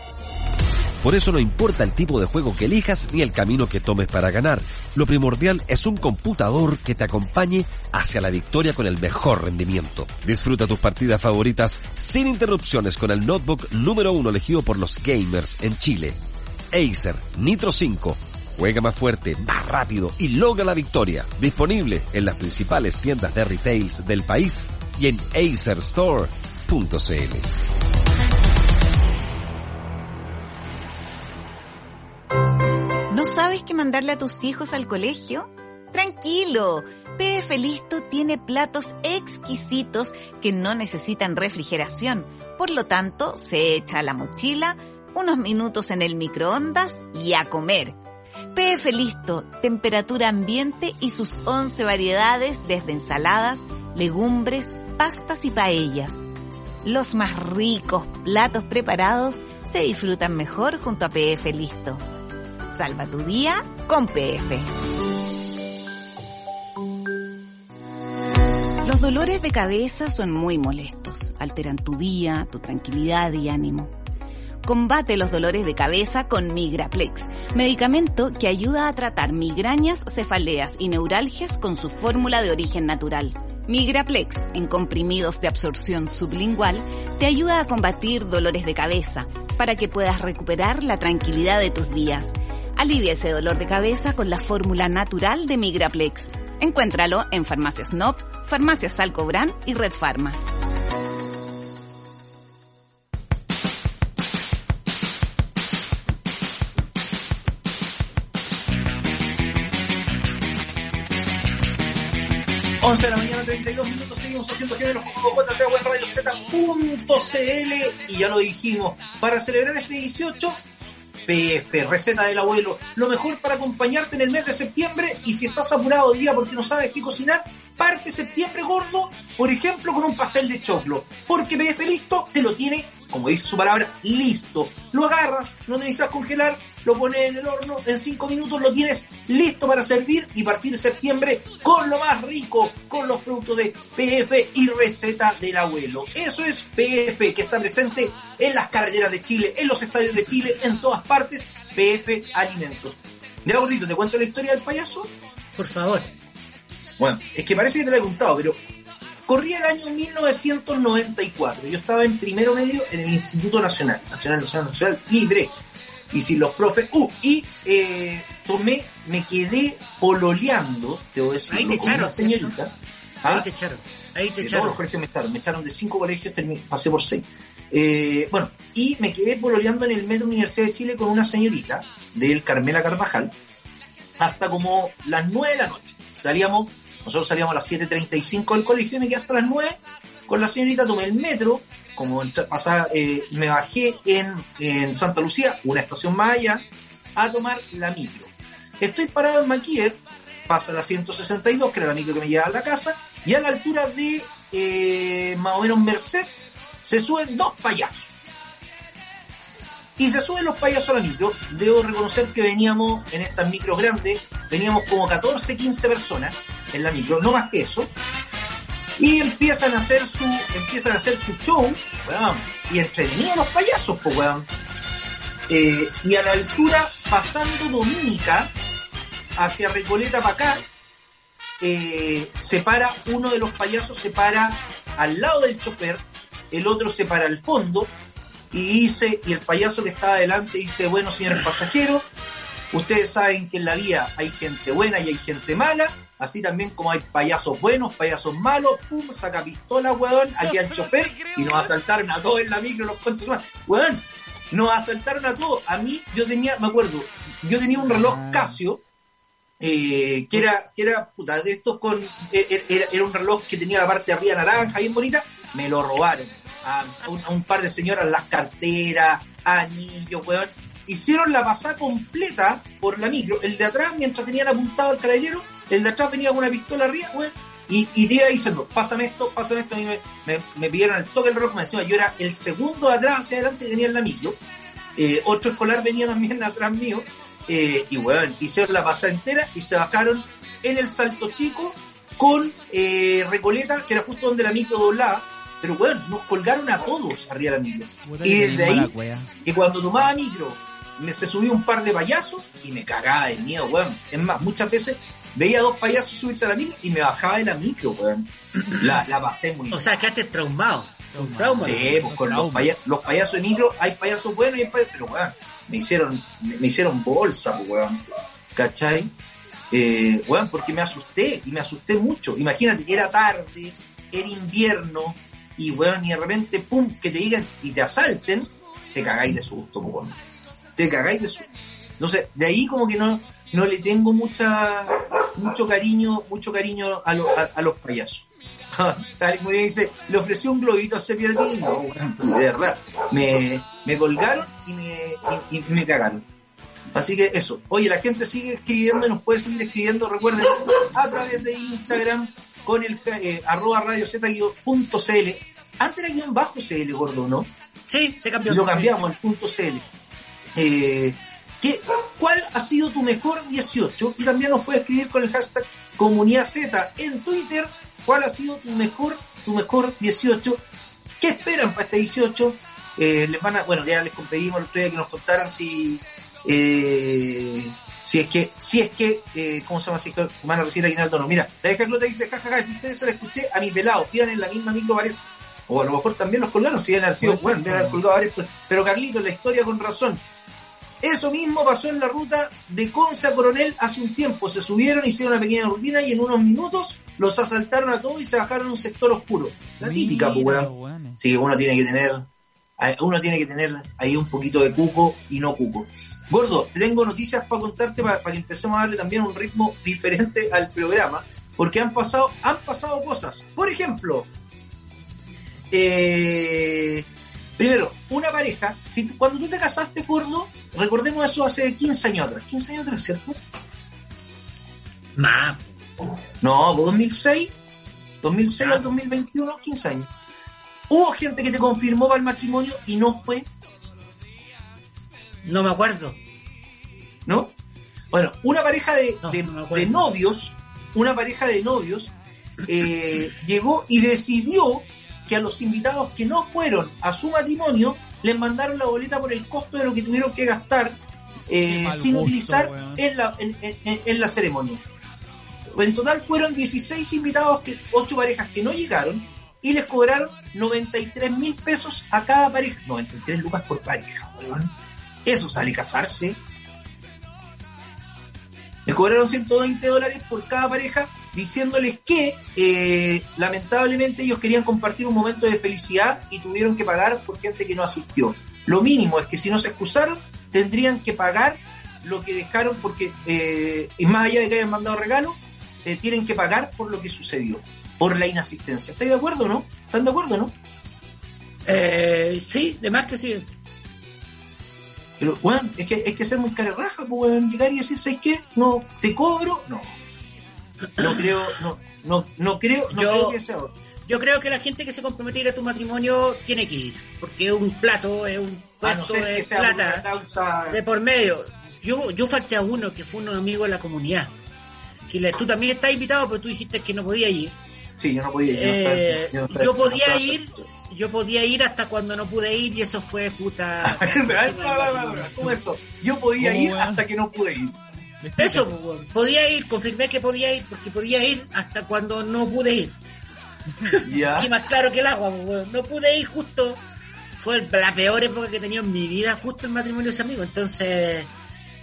Por eso no importa el tipo de juego que elijas ni el camino que tomes para ganar. Lo primordial es un computador que te acompañe hacia la victoria con el mejor rendimiento. Disfruta tus partidas favoritas sin interrupciones con el notebook número uno elegido por los gamers en Chile. Acer Nitro 5. Juega más fuerte, más rápido y logra la victoria. Disponible en las principales tiendas de retails del país y en acerstore.cl. ¿No sabes qué mandarle a tus hijos al colegio? Tranquilo, PF Listo tiene platos exquisitos que no necesitan refrigeración, por lo tanto se echa a la mochila, unos minutos en el microondas y a comer. PF Listo, temperatura ambiente y sus 11 variedades desde ensaladas, legumbres, pastas y paellas. Los más ricos platos preparados se disfrutan mejor junto a PF Listo. Salva tu día con PF. Los dolores de cabeza son muy molestos, alteran tu día, tu tranquilidad y ánimo. Combate los dolores de cabeza con Migraplex, medicamento que ayuda a tratar migrañas, cefaleas y neuralgias con su fórmula de origen natural. Migraplex, en comprimidos de absorción sublingual, te ayuda a combatir dolores de cabeza para que puedas recuperar la tranquilidad de tus días. Alivia ese dolor de cabeza con la fórmula natural de Migraplex. Encuéntralo en Farmacias NOP, Farmacias Salcobran y Red Pharma. minutos seguimos haciendo géneros como JTRadioZ.cl y ya lo dijimos, para celebrar este 18, PF, receta del abuelo, lo mejor para acompañarte en el mes de septiembre y si estás apurado hoy día porque no sabes qué cocinar, parte septiembre gordo, por ejemplo, con un pastel de choclo, porque PF listo te lo tiene como dice su palabra, listo. Lo agarras, no necesitas congelar, lo pones en el horno, en 5 minutos lo tienes listo para servir y partir septiembre con lo más rico, con los productos de PF y receta del abuelo. Eso es PF que está presente en las carreteras de Chile, en los estadios de Chile, en todas partes, PF Alimentos. Ya gordito, ¿te cuento la historia del payaso? Por favor. Bueno, es que parece que te lo he contado, pero corría el año 1994. Yo estaba en primero medio en el Instituto Nacional, Nacional, Nacional, Nacional, libre. Y si los profes, uh, y eh, tomé, me quedé pololeando, te voy a decir, Ahí te con echaron, una señorita. Ahí ¿ah? te echaron. Ahí te de todos echaron. los colegios me echaron, me echaron de cinco colegios, pasé por seis. Eh, bueno, y me quedé pololeando en el Metro Universidad de Chile con una señorita del Carmela Carvajal hasta como las nueve de la noche. Salíamos, nosotros salíamos a las 7.35 del colegio y me quedé hasta las 9 con la señorita, tomé el metro, como pasaba, eh, me bajé en, en Santa Lucía, una estación más allá, a tomar la micro. Estoy parado en Maquiver, pasa la 162, que era la micro que me llevaba a la casa, y a la altura de eh, más o menos Merced, se suben dos payasos. Y se suben los payasos a la micro. Debo reconocer que veníamos en estas micros grandes, veníamos como 14, 15 personas en la micro, no más que eso. Y empiezan a hacer su, empiezan a hacer su show, y entretenidos los payasos, pues weón. Eh, y a la altura, pasando Dominica, hacia Recoleta para acá, eh, se para, uno de los payasos se para al lado del chofer, el otro se para al fondo, y dice, y el payaso que estaba adelante dice, bueno señores pasajeros, ustedes saben que en la vida hay gente buena y hay gente mala, así también como hay payasos buenos, payasos malos, pum, saca pistola, weón, aquí al chofer, y nos asaltaron a todos en la micro, los conchos más, weón, nos asaltaron a todos, a mí, yo tenía, me acuerdo, yo tenía un reloj Casio, eh, que era, que era, puta, de estos con, eh, era, era un reloj que tenía la parte de arriba naranja, bien bonita, me lo robaron. A, a un, a un par de señoras las carteras, anillos, weón. Hicieron la pasada completa por la micro. El de atrás, mientras tenían apuntado al carabinero, el de atrás venía con una pistola arriba, weón. Y, y te iba diciendo, pásame esto, pásame esto. Y me, me, me pidieron el toque del reloj, me encima yo era el segundo de atrás hacia adelante que venía en la micro. Eh, otro escolar venía también atrás mío. Eh, y weón, hicieron la pasada entera y se bajaron en el salto chico con eh, Recoleta, que era justo donde la micro doblaba. Pero weón, nos colgaron a todos arriba de la micro. Y desde ahí, que cuando tomaba micro me se subió un par de payasos y me cagaba de miedo, weón. Es más, muchas veces veía dos payasos subirse a la micro y me bajaba de la micro, weón. La, la pasé muy O sea, quedaste traumado. Un trauma. Sí, pues con los, paya- los payasos de micro, hay payasos buenos y hay payasos, pero weón, me hicieron, me, me hicieron bolsa, pues, weón. ¿Cachai? Eh, weón, porque me asusté, y me asusté mucho. Imagínate, era tarde, era invierno, y weón, y de repente, pum, que te digan y te asalten, te cagáis de susto, pues, weón. Te cagáis de susto. Entonces, de ahí como que no, no le tengo mucha, mucho cariño, mucho cariño a, lo- a, a los payasos. Tal como dice, le ofreció un globito a Sepiardín, no, weón, de verdad. Me, me colgaron y me, y- y me cagaron. Así que eso. Oye, la gente sigue escribiendo y nos puede seguir escribiendo, recuerden, a través de Instagram con el eh, arroba radio z punto cl. Antes era guion bajo CL, gordo, ¿no? Sí, se cambió. Lo cambiamos al punto CL. Eh, ¿qué, ¿Cuál ha sido tu mejor 18? Y también nos puedes escribir con el hashtag Comunidad Z en Twitter. ¿Cuál ha sido tu mejor, tu mejor 18? ¿Qué esperan para este 18? Eh, les van a, bueno, ya les pedimos otro día que nos contaran si, eh, si es que, si es que, eh, ¿cómo se llama? Si es que van a recibir aguinaldo no. Mira, la deja Clota dice, jajaja, si ustedes se la escuché a mi pelado, iban en la misma micro parece. O a lo mejor también los colgaron, si iban haber sido, bueno, deben haber colgado varios, pero Carlitos, la historia con razón. Eso mismo pasó en la ruta de Conce a Coronel hace un tiempo. Se subieron, hicieron una pequeña rutina y en unos minutos los asaltaron a todos y se bajaron a un sector oscuro. La típica, pues, weón. Sí, uno tiene que tener, uno tiene que tener ahí un poquito de cuco y no cuco. Gordo, te tengo noticias para contarte para, que empecemos a darle también un ritmo diferente al programa, porque han pasado, han pasado cosas. Por ejemplo, eh, primero, una pareja, si, cuando tú te casaste, gordo, recordemos eso hace 15 años atrás. 15 años atrás, ¿cierto? Más. No, pues 2006, 2006 Ya. al 2021, 15 años. Hubo gente que te confirmó para el matrimonio y no fue, No me acuerdo. ¿no? Bueno, una pareja de, No, de- no me acuerdo. de novios, una pareja de novios, eh, llegó y decidió que a los invitados que no fueron a su matrimonio les mandaron la boleta por el costo de lo que tuvieron que gastar eh, sin gusto, utilizar en la, en, en- en la ceremonia. En total fueron 16 invitados, que, 8 parejas que no llegaron y les cobraron 93 mil pesos a cada pareja. 93 lucas por pareja, weón. Eso sale casarse. Les cobraron 120 dólares por cada pareja, diciéndoles que eh, lamentablemente ellos querían compartir un momento de felicidad y tuvieron que pagar por gente que no asistió. Lo mínimo es que si no se excusaron, tendrían que pagar lo que dejaron, porque, eh, y más allá de que hayan mandado regalo, eh, tienen que pagar por lo que sucedió, por la inasistencia. ¿Estáis de acuerdo o no? ¿Están de acuerdo o no? Eh, sí, de más que sí. Pero, weón, es que es que ser muy cara raja, pues, llegar y decir, ¿sabes qué? No, te cobro, no. No creo, no, no, no creo, no Yo- creo que sea otro. Yo creo que la gente que se compromete a ir a tu matrimonio tiene que ir. Porque es un plato, es un no por una plata. causa. de por medio. Yo, yo falté a uno que fue un amigo de la comunidad. Que le- tú también estás invitado, pero tú dijiste que no podía ir. Sí, yo no podía ir. yo no estaba- Eh, yo no estaba- yo no podía ir, yo podía ir hasta cuando no pude ir y eso fue puta. ¿Cómo eso? Yo podía ¿Cómo, ir hasta que no pude ir. Eso, pues, podía ir, confirmé que podía ir, porque podía ir hasta cuando no pude ir. Ya. Y más claro que el agua, pues, no pude ir justo. Fue la peor época que he tenido en mi vida, justo el matrimonio de ese amigo. Entonces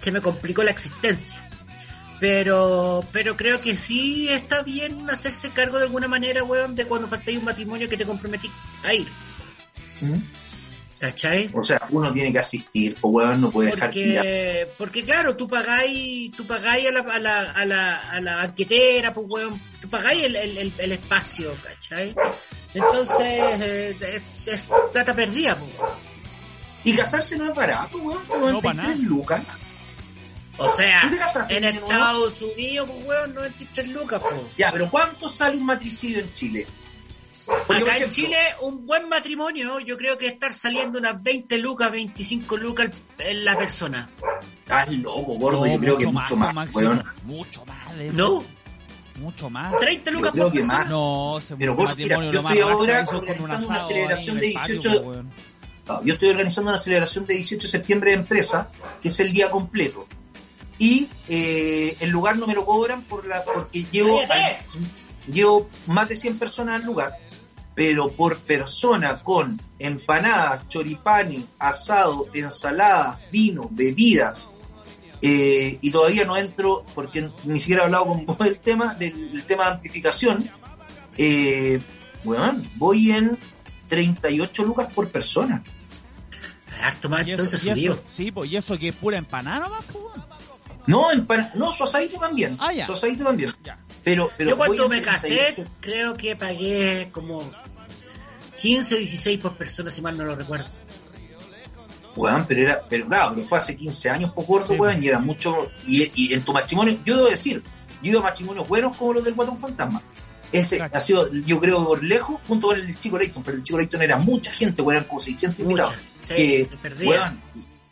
se me complicó la existencia. Pero, pero creo que sí está bien hacerse cargo de alguna manera, weón, de cuando falté un matrimonio que te comprometí a ir. ¿Mm? ¿Cachai? O sea, uno tiene que asistir, pues weón, no puede dejar tirar. Porque, porque claro, tú pagáis, tú pagáis a la, a la, a la, a la banquetera, pues weón, tú pagáis el, el, el, el espacio, ¿cachai? Entonces, eh, es, es plata perdida, pues. Y casarse no es barato, weón, No, pa' 93 nada. lucas. O sea, ¿Tú te casaste en Estados Unidos, pues weón, 93 lucas, pues. Ya, pero ¿cuánto sale un matricidio en Chile? Porque, Acá en Chile, un buen matrimonio, yo creo que estar saliendo unas 20 lucas, 25 lucas en la persona. Estás loco, gordo, No, yo creo que mucho mucho más, más, Máximo. weón. Mucho más de eso. ¿No? Mucho más. 30 lucas por que persona. más. No, se Pero un vos, mira, matrimonio yo estoy ahora un organizando una celebración de el patio, 18 po, weón. resultados. Yo estoy organizando una celebración de 18 de septiembre de empresa, que es el día completo. Y eh, el lugar no me lo cobran por la, porque llevo, llevo más de 100 personas al lugar, pero por persona con empanadas, choripanes, asado, ensaladas, vino, bebidas, eh, y todavía no entro, porque ni siquiera he hablado con vos del tema, del, del tema de amplificación, eh, bueno, voy en 38 lucas por persona. Harto más entonces y eso- sí, pues, y eso que es pura empanada nomás, pues. No, empana- no, su asadito también. Ah, ya. Su asadito también. Ya. Pero, pero Yo cuando me casé, 38. creo que pagué como 15 o 16 por persona, si mal no lo recuerdo. Weón, pero era, pero claro, pero fue hace 15 años por gordo, Sí. weón, y era mucho, y, y en tu matrimonio, yo debo decir, yo he ido a matrimonios buenos como los del Guatón Fantasma. Ese Exacto. ha sido, yo creo, por lejos, junto con el Chico Leighton, pero el Chico Leighton era mucha gente, weón, eran como 600 invitados. Se, que, se perdía. weón,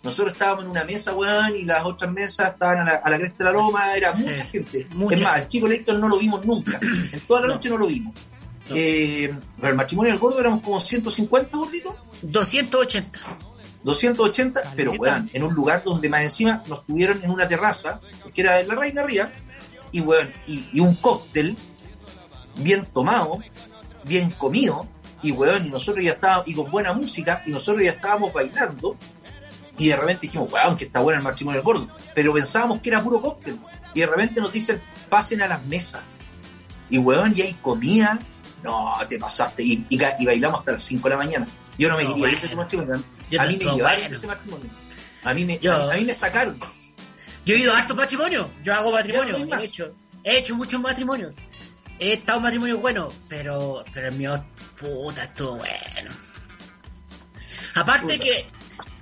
nosotros estábamos en una mesa, weón, y las otras mesas estaban a la, a la cresta de la loma, era Sí. mucha gente. Mucha es más, gente. el Chico Leighton no lo vimos nunca, en toda la No. noche no lo vimos. No. Eh, pero el matrimonio del gordo éramos como 150 gorditos. 280. 280, Caleta. pero weón, en un lugar donde más encima nos tuvieron en una terraza, que era de la Reina Ría, y weón, y, y un cóctel bien tomado, bien comido, y weón, y nosotros ya estábamos, y con buena música, y nosotros ya estábamos bailando, y de repente dijimos, weón, que está bueno el matrimonio del gordo, pero pensábamos que era puro cóctel, y de repente nos dicen, pasen a las mesas, y weón, y hay comida, no, te pasaste, y, y, ca- y bailamos hasta las 5 de la mañana. Yo no me No, quería ir de bueno. ese matrimonio, Yo a mí me llevaron bueno. ese matrimonio. A mí me, Yo- a, a mí me sacaron. Yo he ido a hartos matrimonios. Yo hago matrimonio. No. He hecho, he hecho muchos matrimonios. He estado en matrimonios buenos, pero, pero el mío, puta, estuvo bueno. Aparte Puta. que,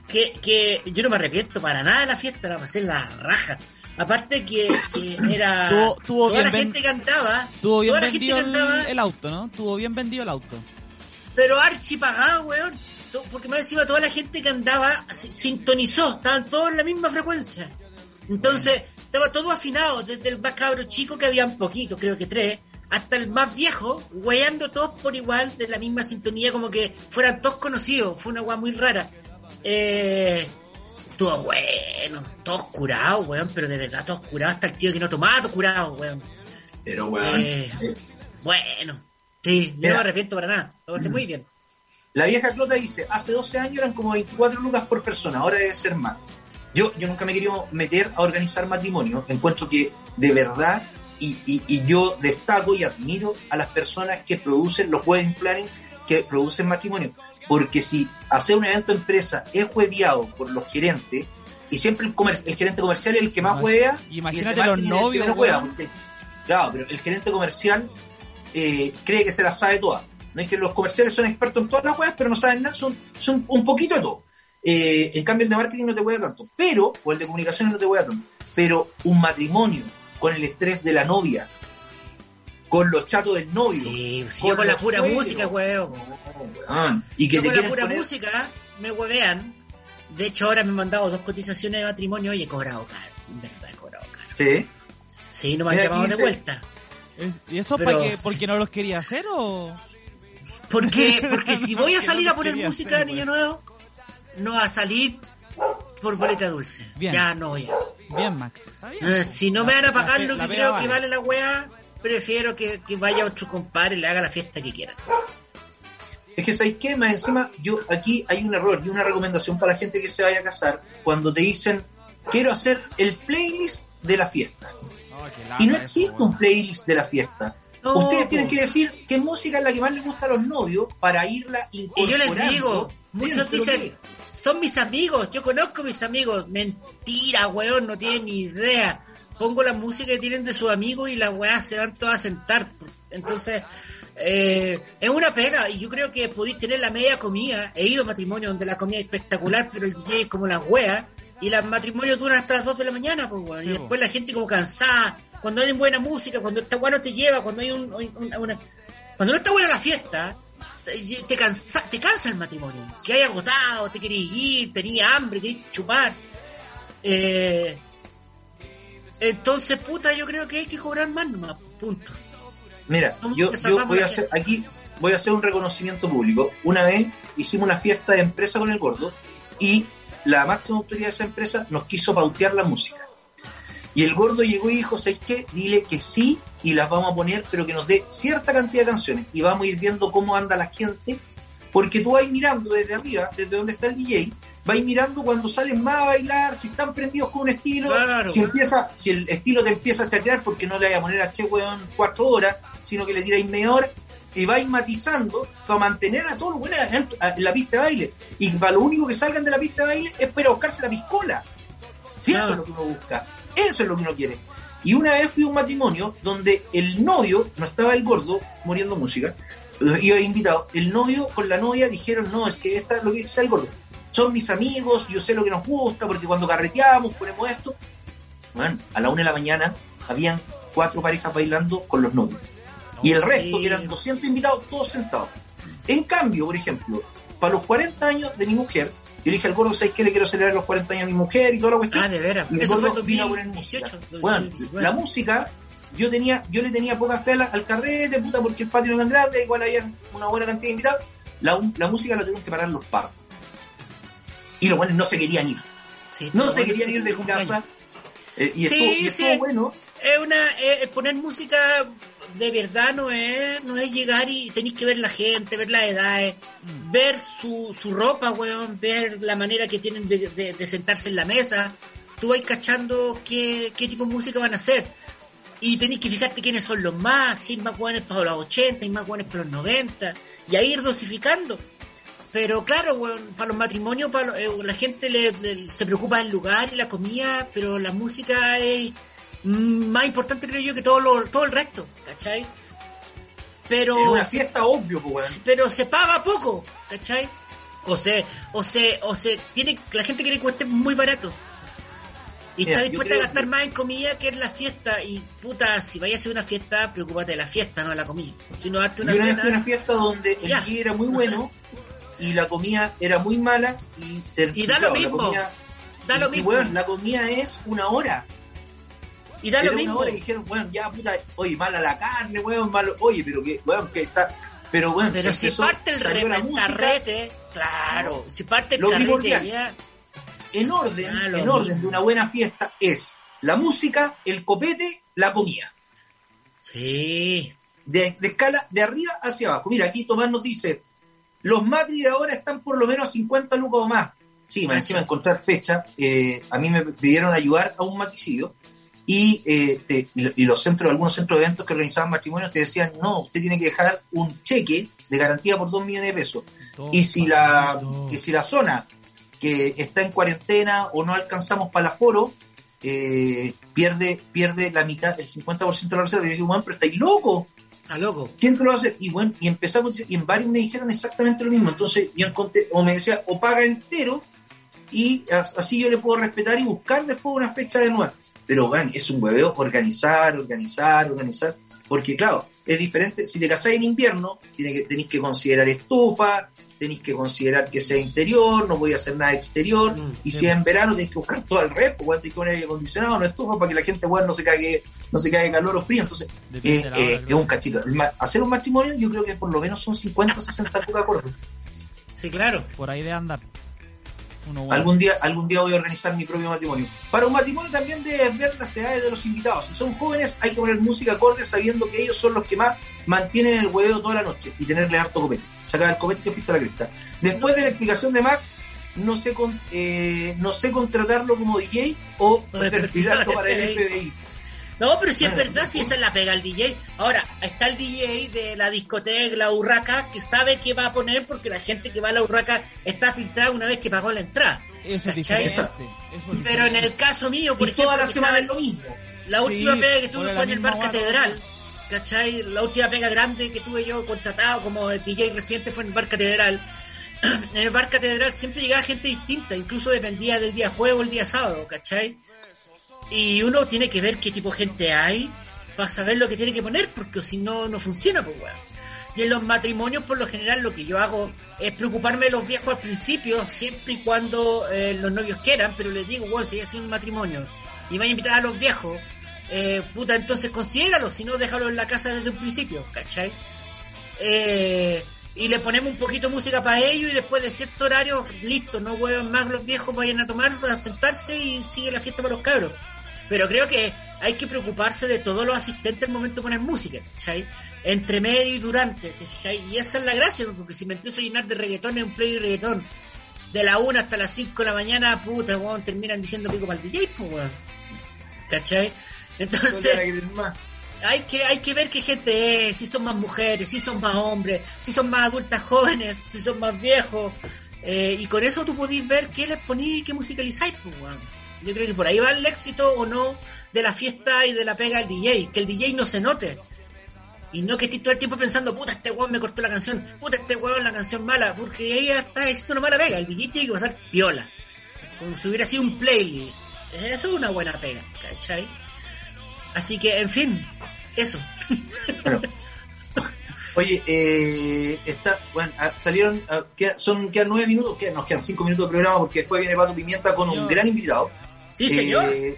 que, que yo no me arrepiento para nada de la fiesta, la pasé en la raja. Aparte que, que era Tuvo- tuvo toda bien la gente cantaba, Tuvo bien toda la gente vendido el, cantaba, el auto, ¿no? Tuvo bien vendido el auto. pero archi pagado, weón. Porque más encima toda la gente que andaba si- sintonizó, estaban todos en la misma frecuencia. Entonces, estaba todo afinado, desde el más cabro chico, que habían poquito, creo que tres, hasta el más viejo, weyando todos por igual, de la misma sintonía, como que fueran todos conocidos. Fue una weá muy rara. Eh, estuvo bueno, todos curados, weón, pero de verdad todos curados, hasta el tío que no tomaba, todos curados, weón. Pero weón. Eh, eh, Bueno, sí, yo Mira. no me arrepiento para nada, lo pasé muy bien. La vieja Clota dice, hace 12 años eran como 24 lucas por persona, ahora debe ser más. Yo, yo nunca me he querido meter a organizar matrimonio. Encuentro que de verdad, y, y, y yo destaco y admiro a las personas que producen los wedding planning, que producen matrimonio. Porque si hacer un evento empresa es hueviado por los gerentes, y siempre el, comer- el gerente comercial es el que más huevea, imagínate y el los el novios, menos huevea, weón. porque- Claro, pero el gerente comercial eh, cree que se las sabe todas. No es que los comerciales son expertos en todas las weas, pero no saben nada, son, son un poquito de todo. Eh, en cambio, el de marketing no te hueá tanto. Pero, o el de comunicaciones no te hueá tanto. Pero un matrimonio con el estrés de la novia, con los chatos del novio, Sí, sí, yo con la pura suegros. música, weón. Weón. y que Yo te con la pura poner- música me huevean. De hecho, ahora me han mandado dos cotizaciones de matrimonio y he cobrado caro. En verdad, he cobrado caro. Sí. Sí, no me han Mira, llamado de vuelta. ¿Y eso Pero para. ¿Porque no los quería hacer o...? Porque, porque si voy a salir a poner música de Niño. Nuevo, no va a salir por boleta dulce. Bien. Ya no, ya. Bien, Max. Está bien. Eh, si no me van a pagar La- lo que creo vale. que vale la weá, prefiero que, que vaya otro compadre y le haga la fiesta que quiera. Es que, ¿sabéis qué? Más encima, yo aquí hay un error y una recomendación para la gente que se vaya a casar cuando te dicen, quiero hacer el playlist de la fiesta. Oh, Y no eso, existe un playlist de la fiesta. No, Ustedes tienen que decir qué música es la que más les gusta a los novios para irla Y incorporando. yo les digo, muchos dicen, son mis amigos, yo conozco a mis amigos. Mentira, weón, no tienen ni idea. Pongo la música que tienen de sus amigos y las weas se van todas a sentar. Entonces, eh, es una pega y yo creo que podéis tener la media comida. He ido a matrimonios donde la comida es espectacular, pero el DJ es como las weas. Y los matrimonios duran hasta las 2 de la mañana, pues, weón. Sí, y po. después la gente como cansada. Cuando hay buena música, cuando esta weá no te lleva, cuando hay un, un- una- Cuando no está buena la fiesta, te, te cansa, te cansa el matrimonio. Que hay agotado, te querés ir, tenías hambre, querés chupar. Eh, entonces, puta, yo creo que hay que cobrar más nomás, punto. Mira, yo, yo voy a hacer aquí, voy a hacer un reconocimiento público. Una vez hicimos una fiesta de empresa con el gordo y la máxima autoridad de esa empresa nos quiso pautear la música. Y el gordo llegó y dijo, ¿sabes qué? Dile que sí y las vamos a poner, pero que nos dé cierta cantidad de canciones. Y vamos a ir viendo cómo anda la gente, porque tú vas mirando desde arriba, desde donde está el DJ, vas mirando cuando salen más a bailar, si están prendidos con un estilo, Claro. si empieza, si el estilo te empieza a chatear porque no le vaya a poner a Che weón cuatro horas, sino que le tiráis hora, y vais matizando para mantener a todos los buenos en la pista de baile. Y para lo único que salgan de la pista de baile es para buscarse la piscola. Si eso es lo que uno busca, eso es lo que uno quiere. Y una vez fui a un matrimonio donde el novio, no estaba el gordo muriendo música, iba invitado, el novio con la novia dijeron, no, es que esta es lo que dice el gordo. Son mis amigos, yo sé lo que nos gusta, porque cuando carreteamos ponemos esto. Bueno, a la una de la mañana habían cuatro parejas bailando con los novios. Y el resto, que eran 200 invitados, todos sentados. En cambio, por ejemplo, para los 40 años de mi mujer, yo le dije al gordo, ¿sabes qué? Le quiero celebrar los 40 años a mi mujer y toda la cuestión. Ah, de veras. El gordo vino a poner 2018. música. Bueno, la música, yo tenía, yo le tenía poca fe al, carrete, puta, porque el patio no era grande, igual había una buena cantidad de invitados. La, la música la tuvieron que parar los pardos. Y los buenos no se querían ir. Sí, No se querían ir de casa. Eh, y Sí, estuvo, y estuvo sí. bueno. Es una, eh, poner música de verdad no es, no es llegar y tenéis que ver la gente, ver las edades, ver su, su ropa, weón, ver la manera que tienen de, de- de sentarse en la mesa. Tú vas cachando qué, qué tipo de música van a hacer. Y tenéis que fijarte quiénes son los más, si hay más buenos para los 80 y más buenos para los 90. Y ahí ir dosificando. Pero claro, para los matrimonios, para lo- eh, la gente le, le- se preocupa del lugar y la comida, pero la música es mm, más importante, creo yo, que todo, lo, todo el resto, ¿cachai? Pero, Es una fiesta obvio, pues, pero se paga poco, ¿cachai? O se, o se, o se, tiene, la gente quiere que cueste muy barato. Y Mira, está dispuesta a gastar que- más en comida que en la fiesta. Y puta, si vayas a hacer una fiesta, preocúpate de la fiesta, no de la comida. Si no hazte una Yo cena. una fiesta donde el. DJ era muy bueno y la comida era muy mala y, te- Y da lo mismo. comida- Da lo y, mismo. weón, la comida es una hora. y da Era lo una mismo. hora y dijeron, weón, ya puta, oye, mala la carne, weón, malo, oye, pero que, weón, que está, pero weón, Pero si parte el reventarrete, claro, si parte el carrete ya, en orden, en orden de una buena fiesta es la música, el copete, la comida. sí, De, de escala de arriba hacia abajo. Mira, aquí Tomás nos dice, los matri de ahora están por lo menos a 50 lucas o más. Sí, me encima encontrar fecha. eh, a mí me pidieron ayudar a un matricidio y, eh, te- y lo- y los centros, algunos centros de eventos que organizaban matrimonios te decían, no, usted tiene que dejar un cheque de garantía por 2 millones de pesos. Y si la, que si la zona que está en cuarentena o no alcanzamos para el aforo, eh, pierde, pierde la mitad, el 50% de la reserva. Y yo digo, bueno, pero estáis locos. a loco. ¿Quién te lo va a hacer? Y bueno, y empezamos, y en varios me dijeron exactamente lo mismo. Entonces yo encontré, o me decía, o paga entero, y as- así yo le puedo respetar y buscar después una fecha de nuevo. Pero bueno, es un hueveo organizar, organizar, organizar. Porque claro, es diferente. Si te casáis en invierno, tiene que, tenéis que considerar estufa, tenéis que considerar que sea interior, no voy a hacer nada exterior. Mm, y si es en verano, tenéis que buscar todo el rep, weón, tenéis que poner aire acondicionado, no estufa, para que la gente weón, no se cague, no se cague calor o frío. Entonces, eh, hora, eh, es un cachito. Hacer un matrimonio, yo creo que por lo menos son 50, 60 lucas por Sí, claro. Por ahí de andar. Uno bueno. Algún día, algún día voy a organizar mi propio matrimonio. Para un matrimonio también debes ver las edades de los invitados. Si son jóvenes, hay que poner música acorde sabiendo que ellos son los que más mantienen el hueveo toda la noche y tenerle harto copete. Sacar el copete y te fuiste la cresta. Después de la explicación de Max, no sé, con, eh, no sé contratarlo como DJ o O de perfilarlo para el FBI. No, pero si es verdad, si esa es la pega el DJ. Ahora, está el DJ de la discoteca, la urraca, que sabe qué va a poner porque la gente que va a la urraca está filtrada una vez que pagó la entrada. Eso es diferente. Eso es Pero en el caso mío, por Y ejemplo, toda la semana es lo mismo. la última Sí, pega que tuve fue en el Bar. Catedral. ¿Cachai? La última pega grande que tuve yo contratado como DJ reciente fue en el Bar Catedral. En el Bar Catedral siempre llegaba gente distinta, incluso dependía del día jueves o el día sábado, ¿cachai? Y uno tiene que ver qué tipo de gente hay para saber lo que tiene que poner, porque si no, no funciona, pues weón. Y en los matrimonios, por lo general, lo que yo hago es preocuparme de los viejos al principio, siempre y cuando eh, los novios quieran, pero les digo, bueno, si es un matrimonio y van a invitar a los viejos, eh, puta, entonces considéralo, si no, déjalo en la casa desde un principio, ¿cachai? eh, y le ponemos un poquito de música para ellos y después de cierto horario, listo, no huevan más los viejos, vayan a tomarse, a sentarse y sigue la fiesta para los cabros. Pero creo que hay que preocuparse de todos los asistentes al momento de poner música, ¿cachai? Entre medio y durante, ¿cachai? Y esa es la gracia, porque si me empiezo a llenar de reggaetón en un play de reggaetón, de la 1 hasta las 5 de la mañana, puta, weón, terminan diciendo pico para el DJ, pues, weón. ¿Cachai? Entonces, hay que, hay que ver qué gente es, si son más mujeres, si son más hombres, si son más adultas jóvenes, si son más viejos. Eh, y con eso tú podís ver qué les ponís y qué musicalizáis, pues, weón. Yo creo que por ahí va el éxito o no de la fiesta y de la pega del DJ, que el DJ no se note. Y no que estés todo el tiempo pensando, puta, este weón me cortó la canción, puta, este weón la canción mala, porque ella está haciendo una mala pega. El DJ tiene que pasar viola. Como si hubiera sido un playlist. Eso es una buena pega, ¿cachai? Así que, en fin, eso. Bueno. Oye, eh, está, bueno, ah, salieron, ah, queda- son, quedan nueve minutos, quedan, nos quedan cinco minutos de programa porque después viene Pato Pimienta con un gran invitado. Sí, señor. Eh,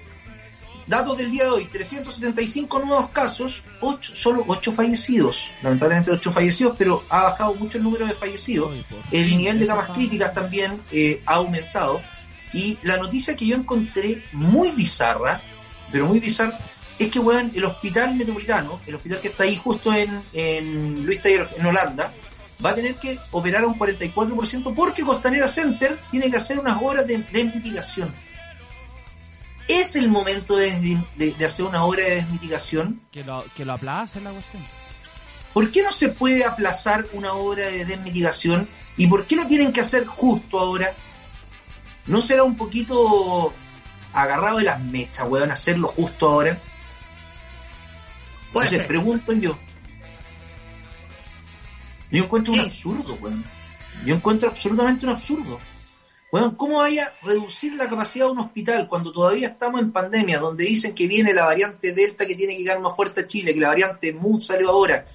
datos del día de hoy, 375 nuevos casos, ocho, solo 8 fallecidos, lamentablemente 8 fallecidos, pero ha bajado mucho el número de fallecidos. El nivel de camas críticas también eh, ha aumentado. Y la noticia que yo encontré muy bizarra, pero muy bizarra, es que, weón, el hospital metropolitano, el hospital que está ahí justo en, en Luis Taller, en Holanda, va a tener que operar a un 44% porque Costanera Center tiene que hacer unas obras de, de mitigación. ¿Es el momento de, de- de hacer una obra de desmitigación? Que lo, que lo aplacen la cuestión. ¿Por qué no se puede aplazar una obra de desmitigación? ¿Y por qué lo tienen que hacer justo ahora? ¿No será un poquito agarrado de las mechas, weón, hacerlo justo ahora? Entonces, ser. pregunto yo. Yo encuentro un absurdo, weón. Yo encuentro absolutamente un absurdo. Weón, ¿cómo vaya a reducir la capacidad de un hospital cuando todavía estamos en pandemia, donde dicen que viene la variante Delta que tiene que llegar más fuerte a Chile, que la variante Mu salió ahora,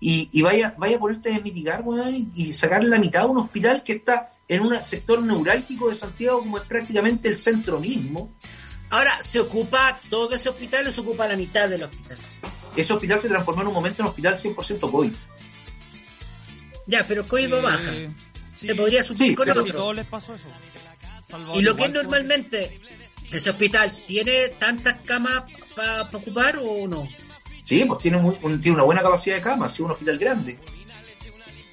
y, y vaya, vaya a ponerte a desmitigar, weón, y, sacar la mitad de un hospital que está en un sector neurálgico de Santiago como es prácticamente el centro mismo? Ahora, ¿se ocupa todo ese hospital o se ocupa la mitad del hospital? Ese hospital se transformó en un momento en un hospital 100% COVID. Ya, pero código Eh, baja. Sí, Se podría suplir sí, con otro. todos les pasó eso. Salvo Y lo que es normalmente, ¿ese hospital tiene tantas camas para ocupar o no? Sí, pues tiene, muy- un- tiene una buena capacidad de camas, sí, un hospital grande.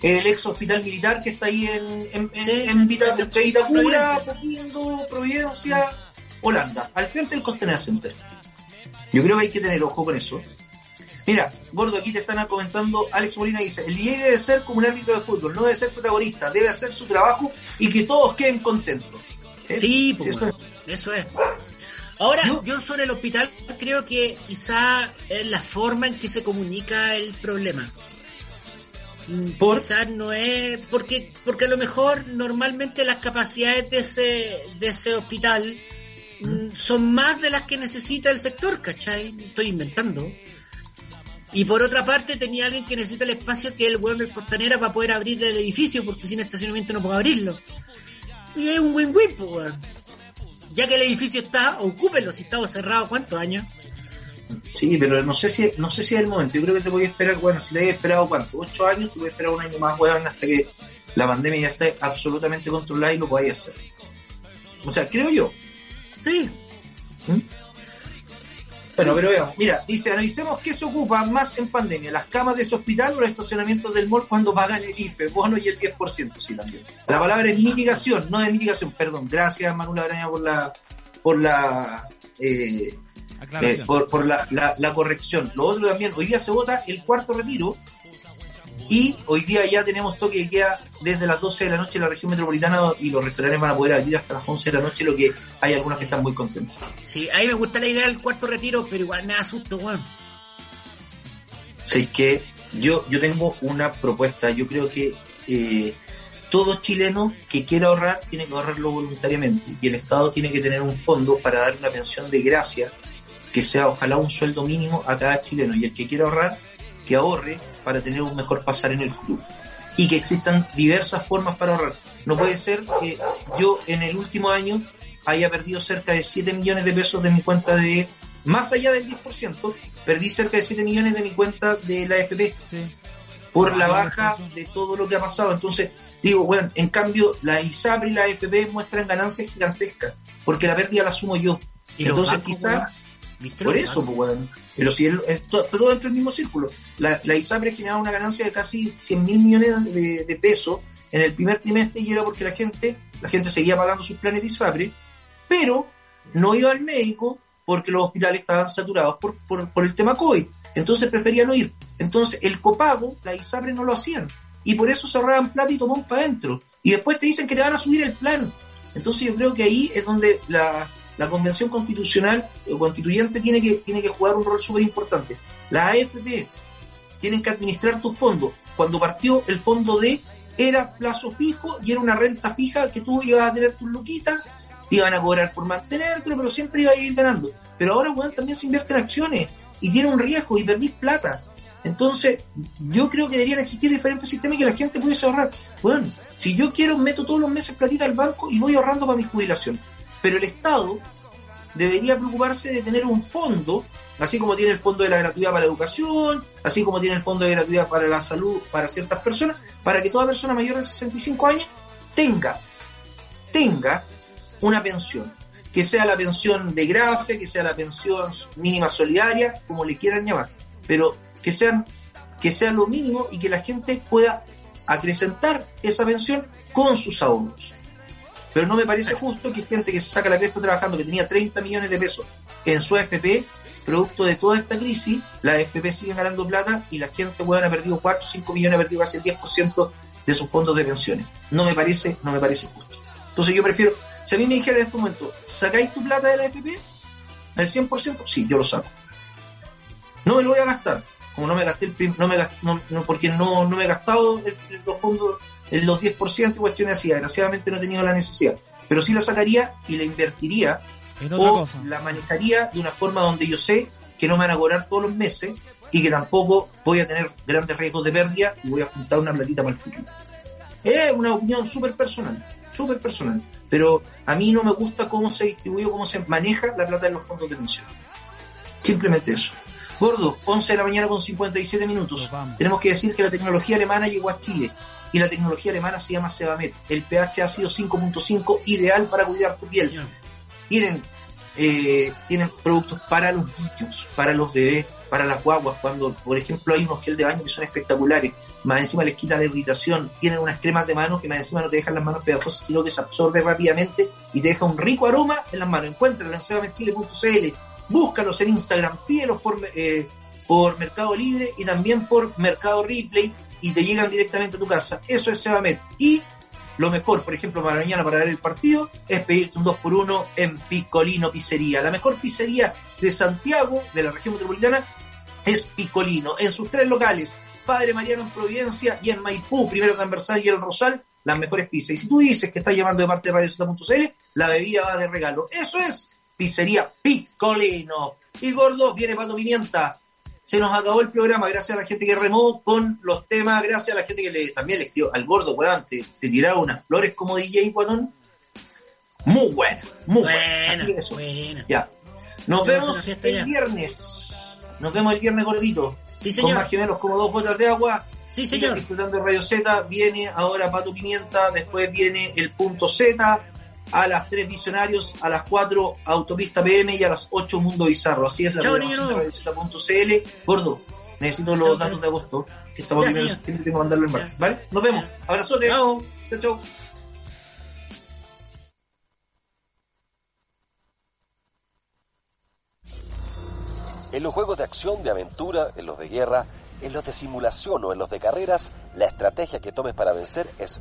El ex hospital militar que está ahí en, en, en- Sí. en Vita- Vitacura, Providencia. Providencia, Holanda, al frente del Costanera Center. Yo creo que hay que tener ojo con eso. Mira, Gordo, aquí te están comentando, Alex Molina dice, el DJ debe ser como un árbitro de fútbol, no debe ser protagonista, debe hacer su trabajo y que todos queden contentos. ¿Eh? Sí, pues, eso es. eso es. Ahora, Yo- yo sobre el hospital creo que quizá es la forma en que se comunica el problema. Mm, ¿Por? Quizás no es porque porque a lo mejor normalmente las capacidades de ese de ese hospital mm, son más de las que necesita el sector, ¿cachai? Estoy inventando. Y por otra parte tenía alguien que necesita el espacio que el weón del costanera para poder abrir el edificio porque sin estacionamiento no puedo abrirlo. Y es un win-win, pues, weón. Ya que el edificio está, ocúpenlo, si estaba cerrado, ¿cuántos años? Sí, pero no sé si no sé si es el momento. Yo creo que te voy a esperar, bueno, si te habías esperado cuánto, ocho años, te voy a esperar un año más, weón, hasta que la pandemia ya esté absolutamente controlada y lo podáis hacer. O sea, creo yo. Sí. ¿Mm? Bueno, pero veamos. Mira, dice, analicemos qué se ocupa más en pandemia, las camas de ese hospital o los estacionamientos del mall cuando pagan el IFE, bono y el 10%, sí también. La palabra es mitigación, no de mitigación, perdón. Gracias, Manuel Araña, por la por la eh, eh, por, por la, la- la corrección. Lo otro también, hoy día se vota el cuarto retiro y hoy día ya tenemos toque de queda desde las 12 de la noche en la región metropolitana y los restaurantes van a poder abrir hasta las 11 de la noche, lo que hay algunos que están muy contentos. Sí, a mí me gusta la idea del cuarto retiro, pero igual me da susto, weón. Sé que yo, yo tengo una propuesta, yo creo que eh, todo chileno que quiera ahorrar tiene que ahorrarlo voluntariamente y el Estado tiene que tener un fondo para dar una pensión de gracia que sea ojalá un sueldo mínimo a cada chileno y el que quiera ahorrar que ahorre para tener un mejor pasar en el futuro y que existan diversas formas para ahorrar. No puede ser que yo en el último año haya perdido cerca de 7 millones de pesos de mi cuenta de, más allá del 10%, perdí cerca de 7 millones de mi cuenta de la FP Sí. por la baja de todo lo que ha pasado. Entonces, digo, bueno, en cambio, la ISAPRE y la AFP muestran ganancias gigantescas, porque la pérdida la asumo yo. ¿Y Entonces, bancos, quizá, weón? ¿Viste por eso, pues, bueno. Pero si es to- todo dentro del mismo círculo. La, la ISAPRE generaba una ganancia de casi 100 mil millones de, de pesos en el primer trimestre y era porque la gente, la gente seguía pagando sus planes de ISAPRE, pero no iba al médico porque los hospitales estaban saturados por, por, por el tema COVID. Entonces preferían no ir. Entonces el copago, la ISAPRE no lo hacían. Y por eso se ahorraban plata y tomaban para adentro. Y después te dicen que te van a subir el plan. Entonces yo creo que ahí es donde la, la convención constitucional o constituyente tiene que, tiene que jugar un rol súper importante. La AFP tienen que administrar tus fondos. Cuando partió el fondo D era plazo fijo y era una renta fija que tú ibas a tener tus luquitas, te iban a cobrar por mantenértelo, pero siempre ibas a ir ganando. Pero ahora, weón, también se invierte en acciones y tiene un riesgo y perdís plata. Entonces, yo creo que deberían existir diferentes sistemas que la gente pudiese ahorrar. Bueno, si yo quiero, meto todos los meses platita al banco y voy ahorrando para mi jubilación. Pero el Estado debería preocuparse de tener un fondo, así como tiene el fondo de la gratuidad para la educación, así como tiene el fondo de gratuidad para la salud para ciertas personas, para que toda persona mayor de 65 años tenga, tenga una pensión, que sea la pensión de gracia, que sea la pensión mínima solidaria, como le quieran llamar, pero que sean que sea lo mínimo y que la gente pueda acrecentar esa pensión con sus ahorros. Pero no me parece justo que gente que se saca la cresta trabajando, que tenía 30 millones de pesos en su AFP, producto de toda esta crisis, la AFP sigue ganando plata y la gente bueno, ha perdido 4 o 5 millones, ha perdido casi el 10% de sus fondos de pensiones. No me parece, no me parece justo. Entonces yo prefiero, si a mí me dijeran en este momento, ¿sacáis tu plata de la AFP? ¿El 100%? Sí, yo lo saco. No me lo voy a gastar. Como no me gasté el no me gas- no, no, porque no, no me he gastado los fondos en los 10% y cuestiones así. Desgraciadamente no he tenido la necesidad. Pero sí la sacaría y la invertiría En otra o cosa. la manejaría de una forma donde yo sé que no me van a cobrar todos los meses y que tampoco voy a tener grandes riesgos de pérdida y voy a juntar una platita para el futuro. Es una opinión súper personal, súper personal. Pero a mí no me gusta cómo se distribuye, cómo se maneja la plata de los fondos de pensión. Simplemente eso. Gordo, 11 de la mañana con 57 minutos. Tenemos que decir que la tecnología alemana llegó a Chile y la tecnología alemana se llama Sebamed. El pH ha sido 5.5, ideal para cuidar tu piel tienen eh, tienen productos para los niños, para los bebés, para las guaguas, cuando por ejemplo hay unos gel de baño que son espectaculares, más encima les quita la irritación, tienen unas cremas de manos que más encima no te dejan las manos pegajosas, sino que se absorbe rápidamente y te deja un rico aroma en las manos. Encuéntralo en sebamedchile.cl, búscalos en Instagram, pídelos por, eh, por Mercado Libre y también por Mercado Replay y te llegan directamente a tu casa. Eso es Sebamed. Y lo mejor, por ejemplo, para mañana, para ver el partido, es pedirte un 2x1 en Picolino Pizzería. La mejor pizzería de Santiago, de la región metropolitana, es Picolino. En sus tres locales, Padre Mariano en Providencia y en Maipú, primero transversal y el Rosal, las mejores pizzas. Y si tú dices que estás llamando de parte de Radio la bebida va de regalo. Eso es Pizzería Picolino. Y gordo, viene Pato Pimienta. Se nos acabó el programa, gracias a la gente que remó con los temas, gracias a la gente que le, también le escribió al gordo, weón, te, te tiraron unas flores como DJ, weón. Muy buena, muy buena. Buena, buena. Ya. Nos vemos el ya. viernes. Nos vemos el viernes gordito. Sí, Con señor. más gemelos como dos gotas de agua. Sí, Sigan señor. disfrutando Radio Z. Viene ahora Pato Pimienta. Después viene el punto Z. A las 3 Visionarios. A las 4 Autopista PM. Y a las 8 Mundo Bizarro. Así es la programación de. Gordo, necesito los datos de agosto. Que estamos Ya, primero septiembre tengo que mandarlo en marzo. ¿Vale? Nos vemos. Abrazote. Chao. Chao, chao. En los juegos de acción, de aventura, en los de guerra, en los de simulación o en los de carreras, la estrategia que tomes para vencer es